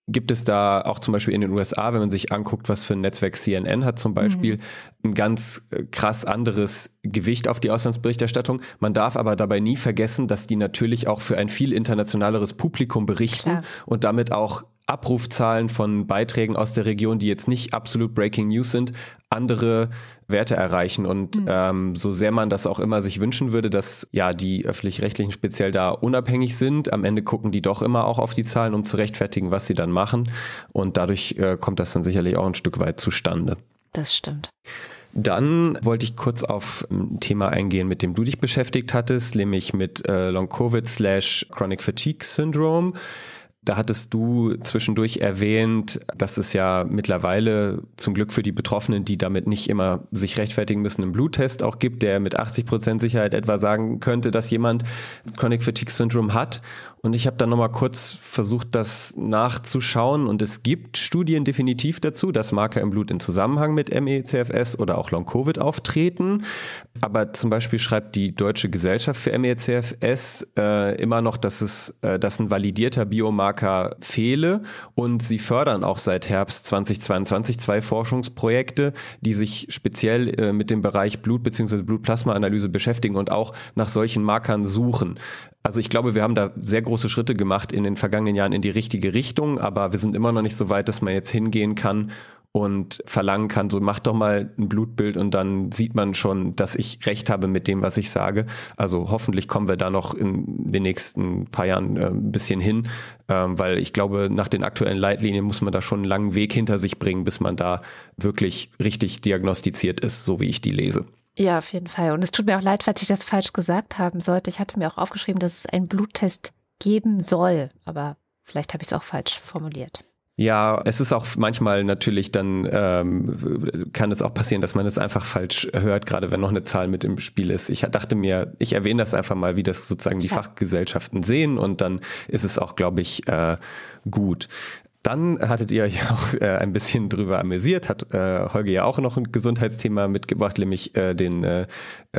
gibt es da auch zum Beispiel in den USA, wenn man sich anguckt, was für ein Netzwerk CNN hat zum Beispiel, mhm. ein ganz äh, krass anderes Gewicht auf die Auslandsberichterstattung. Man darf aber dabei nie vergessen, dass die natürlich auch für ein viel internationaleres Publikum berichten Klar. und damit auch Abrufzahlen von Beiträgen aus der Region, die jetzt nicht absolut Breaking News sind, andere Werte erreichen. Und mhm. ähm, so sehr man das auch immer sich wünschen würde, dass ja die öffentlich-rechtlichen speziell da unabhängig sind, am Ende gucken die doch immer auch auf die Zahlen, um zu rechtfertigen, was sie dann machen. Und dadurch äh, kommt das dann sicherlich auch ein Stück weit zustande. Das stimmt. Dann wollte ich kurz auf ein Thema eingehen, mit dem du dich beschäftigt hattest, nämlich mit äh, Long Covid slash Chronic Fatigue Syndrome. Da hattest du zwischendurch erwähnt, dass es ja mittlerweile zum Glück für die Betroffenen, die damit nicht immer sich rechtfertigen müssen, einen Bluttest auch gibt, der mit 80 Prozent Sicherheit etwa sagen könnte, dass jemand Chronic Fatigue Syndrome hat. Und ich habe dann nochmal kurz versucht, das nachzuschauen. Und es gibt Studien definitiv dazu, dass Marker im Blut in Zusammenhang mit MECFS oder auch Long-Covid auftreten. Aber zum Beispiel schreibt die Deutsche Gesellschaft für MECFS äh, immer noch, dass es, äh, dass ein validierter Biomarker fehle. Und sie fördern auch seit Herbst 2022 zwei Forschungsprojekte, die sich speziell äh, mit dem Bereich Blut- bzw. Blutplasma-Analyse beschäftigen und auch nach solchen Markern suchen. Also ich glaube, wir haben da sehr große Schritte gemacht in den vergangenen Jahren in die richtige Richtung, aber wir sind immer noch nicht so weit, dass man jetzt hingehen kann und verlangen kann, so mach doch mal ein Blutbild und dann sieht man schon, dass ich recht habe mit dem, was ich sage. Also hoffentlich kommen wir da noch in den nächsten paar Jahren äh, ein bisschen hin, ähm, weil ich glaube, nach den aktuellen Leitlinien muss man da schon einen langen Weg hinter sich bringen, bis man da wirklich richtig diagnostiziert ist, so wie ich die lese. Ja, auf jeden Fall. Und es tut mir auch leid, falls ich das falsch gesagt haben sollte. Ich hatte mir auch aufgeschrieben, dass es einen Bluttest geben soll, aber vielleicht habe ich es auch falsch formuliert. Ja, es ist auch manchmal natürlich dann, ähm, kann es auch passieren, dass man es einfach falsch hört, gerade wenn noch eine Zahl mit im Spiel ist. Ich dachte mir, ich erwähne das einfach mal, wie das sozusagen die Fachgesellschaften sehen und dann ist es auch, glaube ich, äh, gut. Dann hattet ihr euch auch äh, ein bisschen drüber amüsiert, hat äh, Holger ja auch noch ein Gesundheitsthema mitgebracht, nämlich äh, den äh,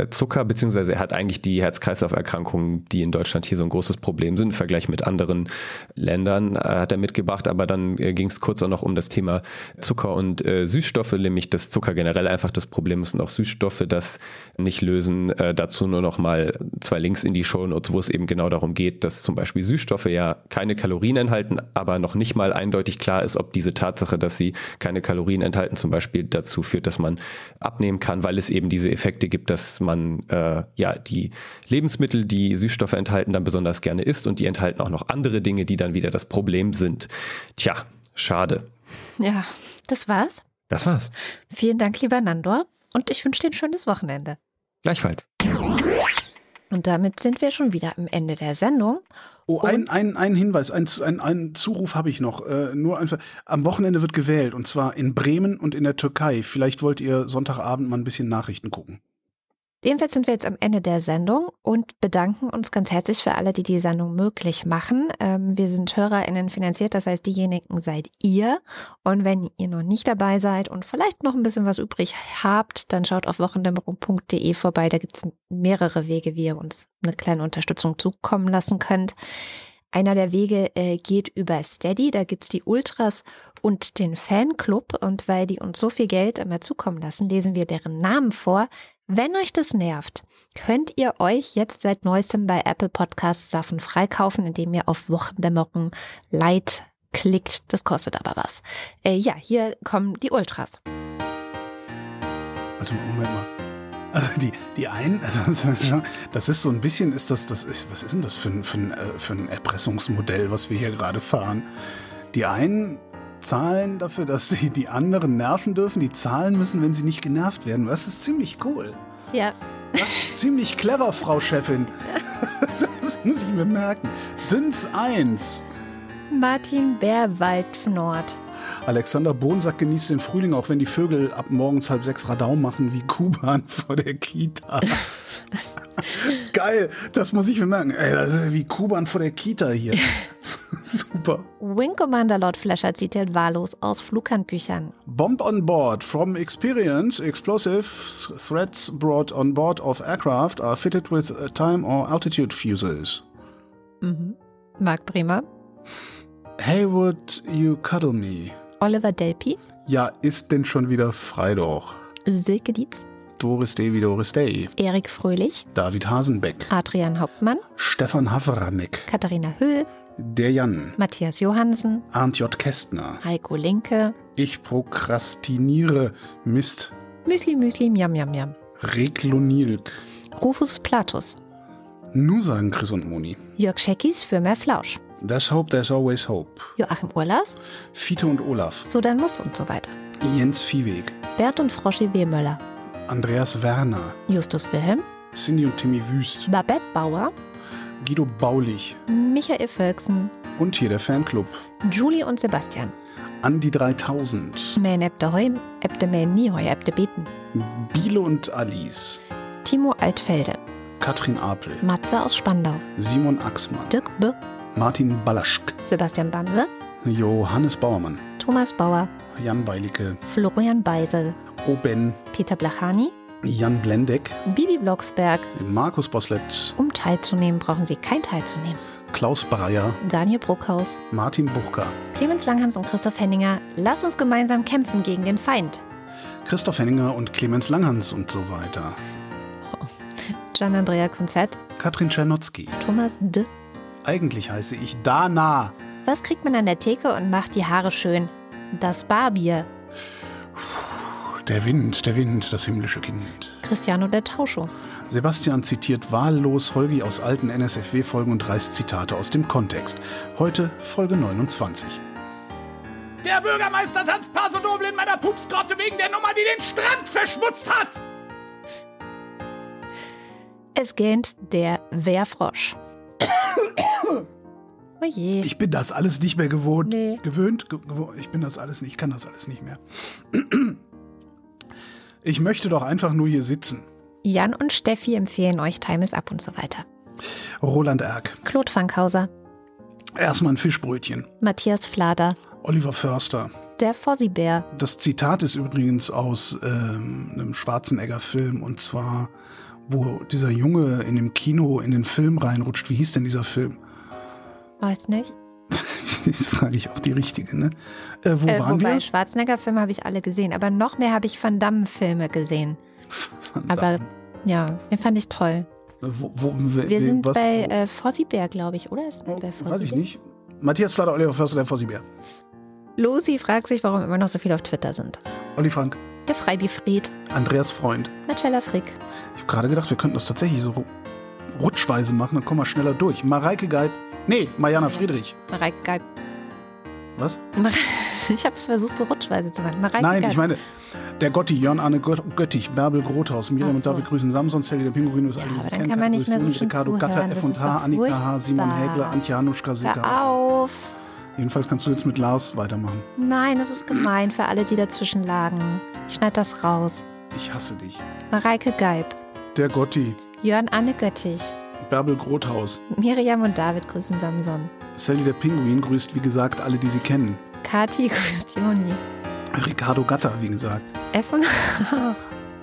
Zucker, beziehungsweise er hat eigentlich die Herz-Kreislauf-Erkrankungen, die in Deutschland hier so ein großes Problem sind, im Vergleich mit anderen Ländern, äh, hat er mitgebracht, aber dann äh, ging es kurz auch noch um das Thema Zucker und äh, Süßstoffe, nämlich dass Zucker generell einfach das Problem ist und auch Süßstoffe das nicht lösen. Äh, dazu nur noch mal zwei Links in die Show Notes, wo es eben genau darum geht, dass zum Beispiel Süßstoffe ja keine Kalorien enthalten, aber noch nicht mal eindeutig klar ist, ob diese Tatsache, dass sie keine Kalorien enthalten, zum Beispiel dazu führt, dass man abnehmen kann, weil es eben diese Effekte gibt, dass man äh, ja die Lebensmittel, die Süßstoffe enthalten, dann besonders gerne isst und die enthalten auch noch andere Dinge, die dann wieder das Problem sind. Tja, schade. Ja, das war's. Das war's. Vielen Dank, lieber Nandor. Und ich wünsche dir ein schönes Wochenende. Gleichfalls. Und damit sind wir schon wieder am Ende der Sendung. Oh, ein, ein, ein Hinweis, ein, ein, ein Zuruf habe ich noch. Äh, nur einfach, am Wochenende wird gewählt und zwar in Bremen und in der Türkei. Vielleicht wollt ihr Sonntagabend mal ein bisschen Nachrichten gucken. Jedenfalls sind wir jetzt am Ende der Sendung und bedanken uns ganz herzlich für alle, die die Sendung möglich machen. Ähm, wir sind HörerInnen finanziert, das heißt, diejenigen seid ihr. Und wenn ihr noch nicht dabei seid und vielleicht noch ein bisschen was übrig habt, dann schaut auf wochendämmerung.de vorbei. Da gibt es mehrere Wege, wie ihr uns eine kleine Unterstützung zukommen lassen könnt. Einer der Wege äh, geht über Steady, da gibt es die Ultras und den Fanclub. Und weil die uns so viel Geld immer zukommen lassen, lesen wir deren Namen vor. Wenn euch das nervt, könnt ihr euch jetzt seit neuestem bei Apple Podcasts Sachen freikaufen, indem ihr auf Wochendämmerung Light klickt. Das kostet aber was. Äh, ja, hier kommen die Ultras. Warte mal, Moment mal. Also die, die einen, also das ist so ein bisschen, ist das, das ist, was ist denn das für ein, für ein, äh, für ein Erpressungsmodell, was wir hier gerade fahren? Die einen zahlen dafür, dass sie die anderen nerven dürfen, die zahlen müssen, wenn sie nicht genervt werden. Das ist ziemlich cool. Ja, Das ist ziemlich clever, Frau Chefin. Das muss ich mir merken. Dins 1. Martin Bärwaldfnord. Alexander Bonsack genießt den Frühling, auch wenn die Vögel ab morgens halb sechs Radau machen wie Kuban vor der Kita. Geil, das muss ich mir merken. Ey, das ist wie Kuban vor der Kita hier. Super. Wing Commander Lord Flasher zitiert wahllos aus Flughandbüchern. Bomb on board. From experience, explosive threats brought on board of aircraft are fitted with time or altitude fuses. Mhm. Marc Bremer. Hey, would you cuddle me? Oliver Delpi. Ja, ist denn schon wieder frei doch. Silke Dietz. Doris Day wie Doris Day. Erik Fröhlich. David Hasenbeck. Adrian Hauptmann. Stefan Havranek. Katharina Höhl. Der Jan. Matthias Johansen. Arndt J. Kästner. Heiko Linke. Ich prokrastiniere. Mist. Müsli Müsli Miam Miam Miam. Reklonilk. Rufus Platus. Nur sagen Chris und Moni. Jörg Scheckis für mehr Flausch. There's hope, there's always hope. Joachim Urlas. Fiete und Olaf. So dann muss und so weiter. Jens Viehweg. Bert und Froschi Wehmöller. Andreas Werner. Justus Wilhelm. Cindy und Timmy Wüst. Babette Bauer. Guido Baulich. Michael Völksen. Und hier der Fanclub. Julie und Sebastian. Andi 3000. Men ebte heim, ebte men nie heu, ebte beten. Biele und Alice. Timo Altfelde. Katrin Apel. Matze aus Spandau. Simon Axmann. Dirk B. Martin Balaschk. Sebastian Banse. Johannes Bauermann. Thomas Bauer. Jan Beilicke. Florian Beisel. Oben. Peter Blachani. Jan Blendeck. Bibi Blocksberg. Markus Boslett. Um teilzunehmen, brauchen Sie kein teilzunehmen. Klaus Breyer. Daniel Bruckhaus. Martin Buchka. Clemens Langhans und Christoph Henninger. Lass uns gemeinsam kämpfen gegen den Feind. Christoph Henninger und Clemens Langhans und so weiter. Gian-Andrea Konzett. Katrin Czernotzki. Thomas D. Eigentlich heiße ich Dana. Was kriegt man an der Theke und macht die Haare schön? Das Barbier. Der Wind, der Wind, das himmlische Kind. Cristiano der Tauscho. Sebastian zitiert wahllos Holgi aus alten NSFW-Folgen und reißt Zitate aus dem Kontext. Heute Folge 29. Der Bürgermeister tanzt Paso Doble in meiner Pupsgrotte wegen der Nummer, die den Strand verschmutzt hat. Es gähnt der Wehrfrosch. Oje. Ich bin das alles nicht mehr gewohnt. Nee. Gewöhnt? Ge gewo- ich bin das alles nicht, ich kann das alles nicht mehr. Ich möchte doch einfach nur hier sitzen. Jan und Steffi empfehlen euch Time is Up und so weiter. Roland Erck. Claude Fankhauser. Erstmal ein Fischbrötchen. Matthias Flader. Oliver Förster. Der Fossibär. Das Zitat ist übrigens aus ähm, einem Schwarzenegger-Film und zwar, wo dieser Junge in dem Kino in den Film reinrutscht. Wie hieß denn dieser Film? Weiß nicht. Jetzt frage ich auch die richtige, ne? Äh, wo Äh, waren wobei, wir? Schwarzenegger-Filme habe ich alle gesehen, aber noch mehr habe ich Van Damme-Filme gesehen. Van Aber Damme. ja, den fand ich toll. wo, wo, wir Wir sind was, bei äh, Fossibär, glaube ich, oder? Ist oh, bei weiß ich nicht. Matthias Flatter, Oliver Förster, der Fossibär. Lucy fragt sich, warum immer noch so viele auf Twitter sind. Olli Frank, Der Freibifried, Andreas Freund. Marcella Frick, Ich habe gerade gedacht, wir könnten das tatsächlich so rutschweise machen, dann kommen wir schneller durch. Mareike Geib. Nee, Mariana Friedrich. Mareike Geib. Was? Ich habe es versucht, so rutschweise zu machen. Mareike Nein, Geib. ich meine, der Gotti, Jörn Arne Gött Göttich, Bärbel Grothaus, Miriam Ach und so. David grüßen Samson, Sally der Pinguin, was Ja, alle diese kennen, kann man nicht mehr so Ricardo. Gatter, Das F und ist H, doch Annika H, Simon. Hägler, Antje Hanuschka, Silke. Auf. Jedenfalls kannst du jetzt mit Lars weitermachen. Nein, das ist gemein für alle, die dazwischen lagen. Ich schneid das raus. Ich hasse dich. Mareike Geib, Der Gotti, Jörn Anne Göttich, Bärbel Grothaus, Miriam und David grüßen Samson. Sally der Pinguin grüßt, wie gesagt, alle, die sie kennen. Kati grüßt Joni. Ricardo Gatter, wie gesagt. F und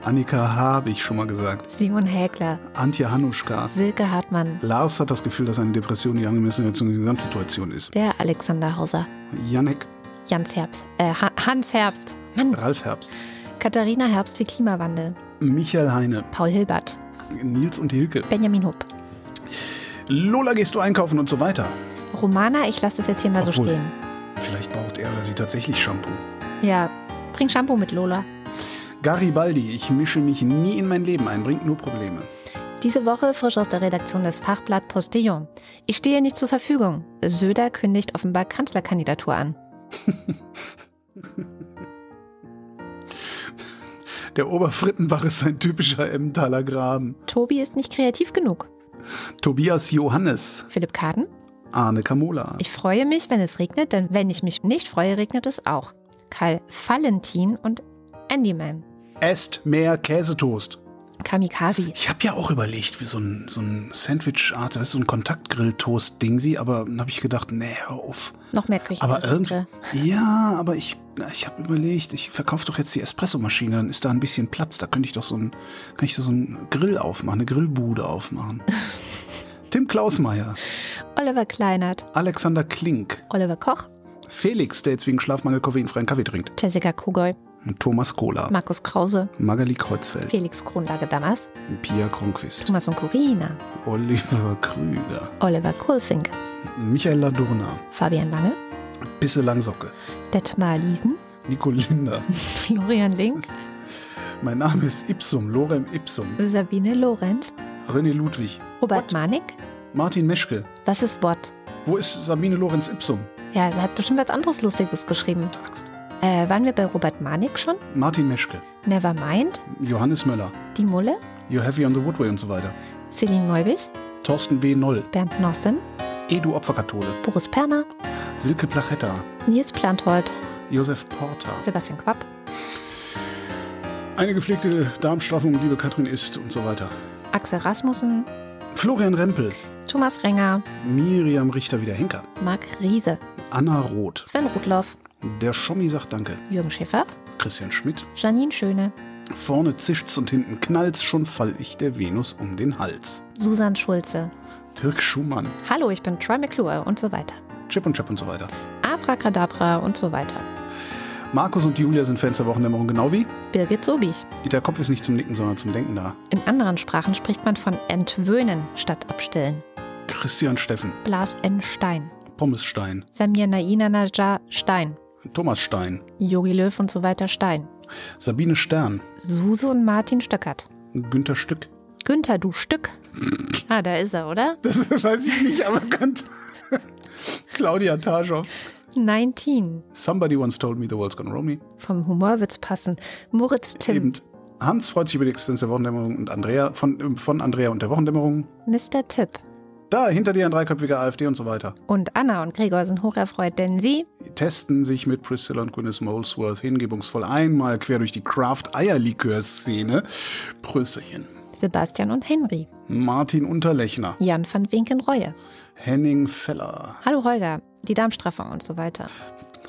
Annika habe ich schon mal gesagt. Simon Häkler, Antje Hanuschka. Silke Hartmann, Lars hat das Gefühl, dass eine Depression die angemessene Gesamtsituation ist. der Alexander Hauser, Janek, Jans Herbst, äh, Ha- Hans Herbst, Mann, Ralf Herbst, Katharina Herbst wie Klimawandel, Michael Heine, Paul Hilbert, Nils und Hilke. Benjamin Hupp, Lola, gehst du einkaufen und so weiter. Romana, ich lasse das jetzt hier mal so Obwohl- stehen. Vielleicht braucht er oder sie tatsächlich Shampoo. Ja, bring Shampoo mit Lola. Garibaldi, ich mische mich nie in mein Leben ein, bringt nur Probleme. Diese Woche frisch aus der Redaktion des Fachblatt Postillon. Ich stehe nicht zur Verfügung. Söder kündigt offenbar Kanzlerkandidatur an. Der Oberfrittenbach ist ein typischer Emmentaler Graben. Tobi ist nicht kreativ genug. Tobias Johannes, Philipp Kaden? Arne Kamola, Ich freue mich, wenn es regnet, denn wenn ich mich nicht freue, regnet es auch. Karl Valentin und Andyman. Esst mehr Käsetoast. Kamikaze. Ich habe ja auch überlegt, wie so ein, so ein Sandwich-Art, das ist so ein Kontaktgrill-Toast-Ding sie, aber dann habe ich gedacht, nee, hör auf. Noch mehr Küche. Aber irgendwie, ja, aber ich, ich habe überlegt, ich verkaufe doch jetzt die Espressomaschine, dann ist da ein bisschen Platz, da könnte ich doch so ein, kann ich so einen Grill aufmachen, eine Grillbude aufmachen. Tim Klausmeier, Oliver Kleinert. Alexander Klink, Oliver Koch. Felix, der jetzt wegen Schlafmangel koffeinfreien Kaffee trinkt, Jessica Kugoy. Thomas Kohler, Markus Krause. Magali Kreuzfeld, Felix Kronlage-Dammers. Pia Kronquist, Thomas und Corina. Oliver Krüger, Oliver Kohlfink. Michael Ladurna, Fabian Lange. Bisse Langsocke, Detmar Liesen. Nico Linder. Florian Link. Mein Name ist Ipsum, Lorem Ipsum, Sabine Lorenz. René Ludwig, Robert Manik. Martin Meschke. Was ist Wort? Wo ist Sabine Lorenz Ipsum? Ja, er hat bestimmt was anderes Lustiges geschrieben. Axt. Äh, waren wir bei Robert Manik schon? Martin Meschke, Nevermind. Johannes Möller, Die Mulle. You Heavy on the Woodway und so weiter. Celine Neubich. Thorsten W. Noll, Bernd Nossem. Edu Opferkathole, Boris Perner. Silke Plachetta, Nils Planthold. Josef Porter. Sebastian Quapp. Eine gepflegte Darmstraffung, liebe Katrin ist und so weiter. Axel Rasmussen. Florian Rempel, Thomas Renger. Miriam Richter wieder Henker, Marc Riese. Anna Roth, Sven Rudloff. Der Schommi sagt Danke, Jürgen Schäfer. Christian Schmidt. Janine Schöne. Vorne zischt's und hinten knallt's, schon fall ich der Venus um den Hals. Susan Schulze. Dirk Schumann, Hallo, ich bin Troy McClure und so weiter. Chip und Chap und so weiter. Abracadabra und so weiter. Markus und Julia sind Fans der Wochendämmerung, genau wie? Birgit Sobich. Der Kopf ist nicht zum Nicken, sondern zum Denken da. In anderen Sprachen spricht man von entwöhnen statt abstillen. Christian Steffen, Blas N. Stein. Pommes Stein, Samir Naina Najar Stein. Thomas Stein, Yogi Löw und so weiter Stein. Sabine Stern, Suse und Martin Stöckert. Günther Stück. Günther, du Stück. Ah, da ist er, oder? Das weiß ich nicht, aber könnte. Claudia Taschow. 19. Somebody once told me the world's gonna roll me. Vom Humor wird's passen. Moritz Tim. Eben. Hans freut sich über die Existenz der Wochendämmerung und Andrea von, von Andrea und der Wochendämmerung. Mr. Tipp. Da, hinter dir ein dreiköpfiger AfD und so weiter. Und Anna und Gregor sind hocherfreut, denn sie testen sich mit Priscilla und Gwyneth Molesworth hingebungsvoll einmal quer durch die Craft-Eierlikör-Szene. Prösterchen. Sebastian und Henry. Martin Unterlechner. Jan van Winkenreue. Henning Feller. Hallo Holger. Die Darmstraffung und so weiter.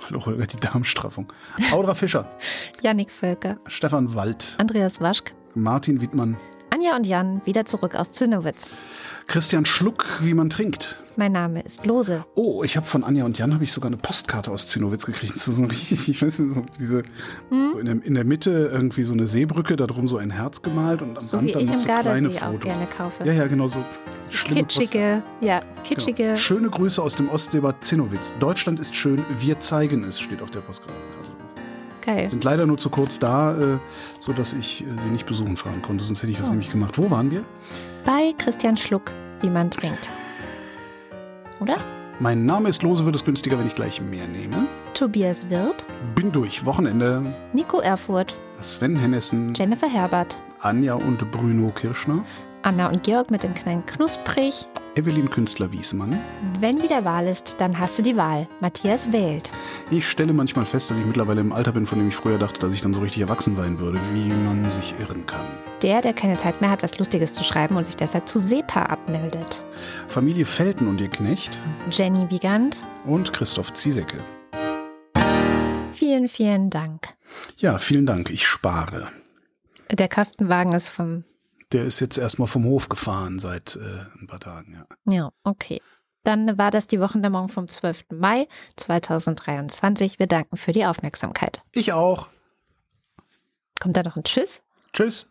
Hallo Holger, die Darmstraffung. Audra Fischer. Yannick Völker. Stefan Wald. Andreas Waschk. Martin Wittmann. Anja und Jan wieder zurück aus Zinnowitz. Christian Schluck, wie man trinkt. Mein Name ist Lose. Oh, ich habe von Anja und Jan habe ich sogar eine Postkarte aus Zinnowitz gekriegt. So, so richtig, ich weiß nicht, so diese Hm? so in, der, in der Mitte irgendwie so eine Seebrücke, da drum so ein Herz gemalt und am So Rand wie dann ich noch im so kleine Gardasee auch Fotos. gerne kaufe. Ja, ja, genau so. schlimme kitschige, ja, kitschige. Genau. Schöne Grüße aus dem Ostseebad Zinnowitz. Deutschland ist schön, wir zeigen es, steht auf der Postkarte. Geil. Sind leider nur zu kurz da, äh, sodass ich äh, sie nicht besuchen fahren konnte, sonst hätte ich das Oh. nämlich gemacht. Wo waren wir? Bei Christian Schluck, wie man trinkt. Oder? Mein Name ist Lose, wird es günstiger, wenn ich gleich mehr nehme. Tobias Wirth, Bin durch. Wochenende. Nico Erfurt, Sven Hennessen, Jennifer Herbert, Anja und Bruno Kirschner, Anna und Georg mit dem kleinen Knusprig. Evelyn Künstler-Wiesmann. Wenn wieder Wahl ist, dann hast du die Wahl. Matthias wählt. Ich stelle manchmal fest, dass ich mittlerweile im Alter bin, von dem ich früher dachte, dass ich dann so richtig erwachsen sein würde, wie man sich irren kann. Der, der keine Zeit mehr hat, was Lustiges zu schreiben und sich deshalb zu SEPA abmeldet. Familie Felten und ihr Knecht Jenny Wiegand, und Christoph Ziesecke. vielen, vielen Dank. Ja, vielen Dank. Ich spare. Der Kastenwagen ist vom. Der ist jetzt erstmal vom Hof gefahren seit äh, ein paar Tagen, ja. Ja, okay. Dann war das die Wochendämmerung vom 12. Mai 2023. Wir danken für die Aufmerksamkeit. Ich auch. Kommt da noch ein Tschüss? Tschüss.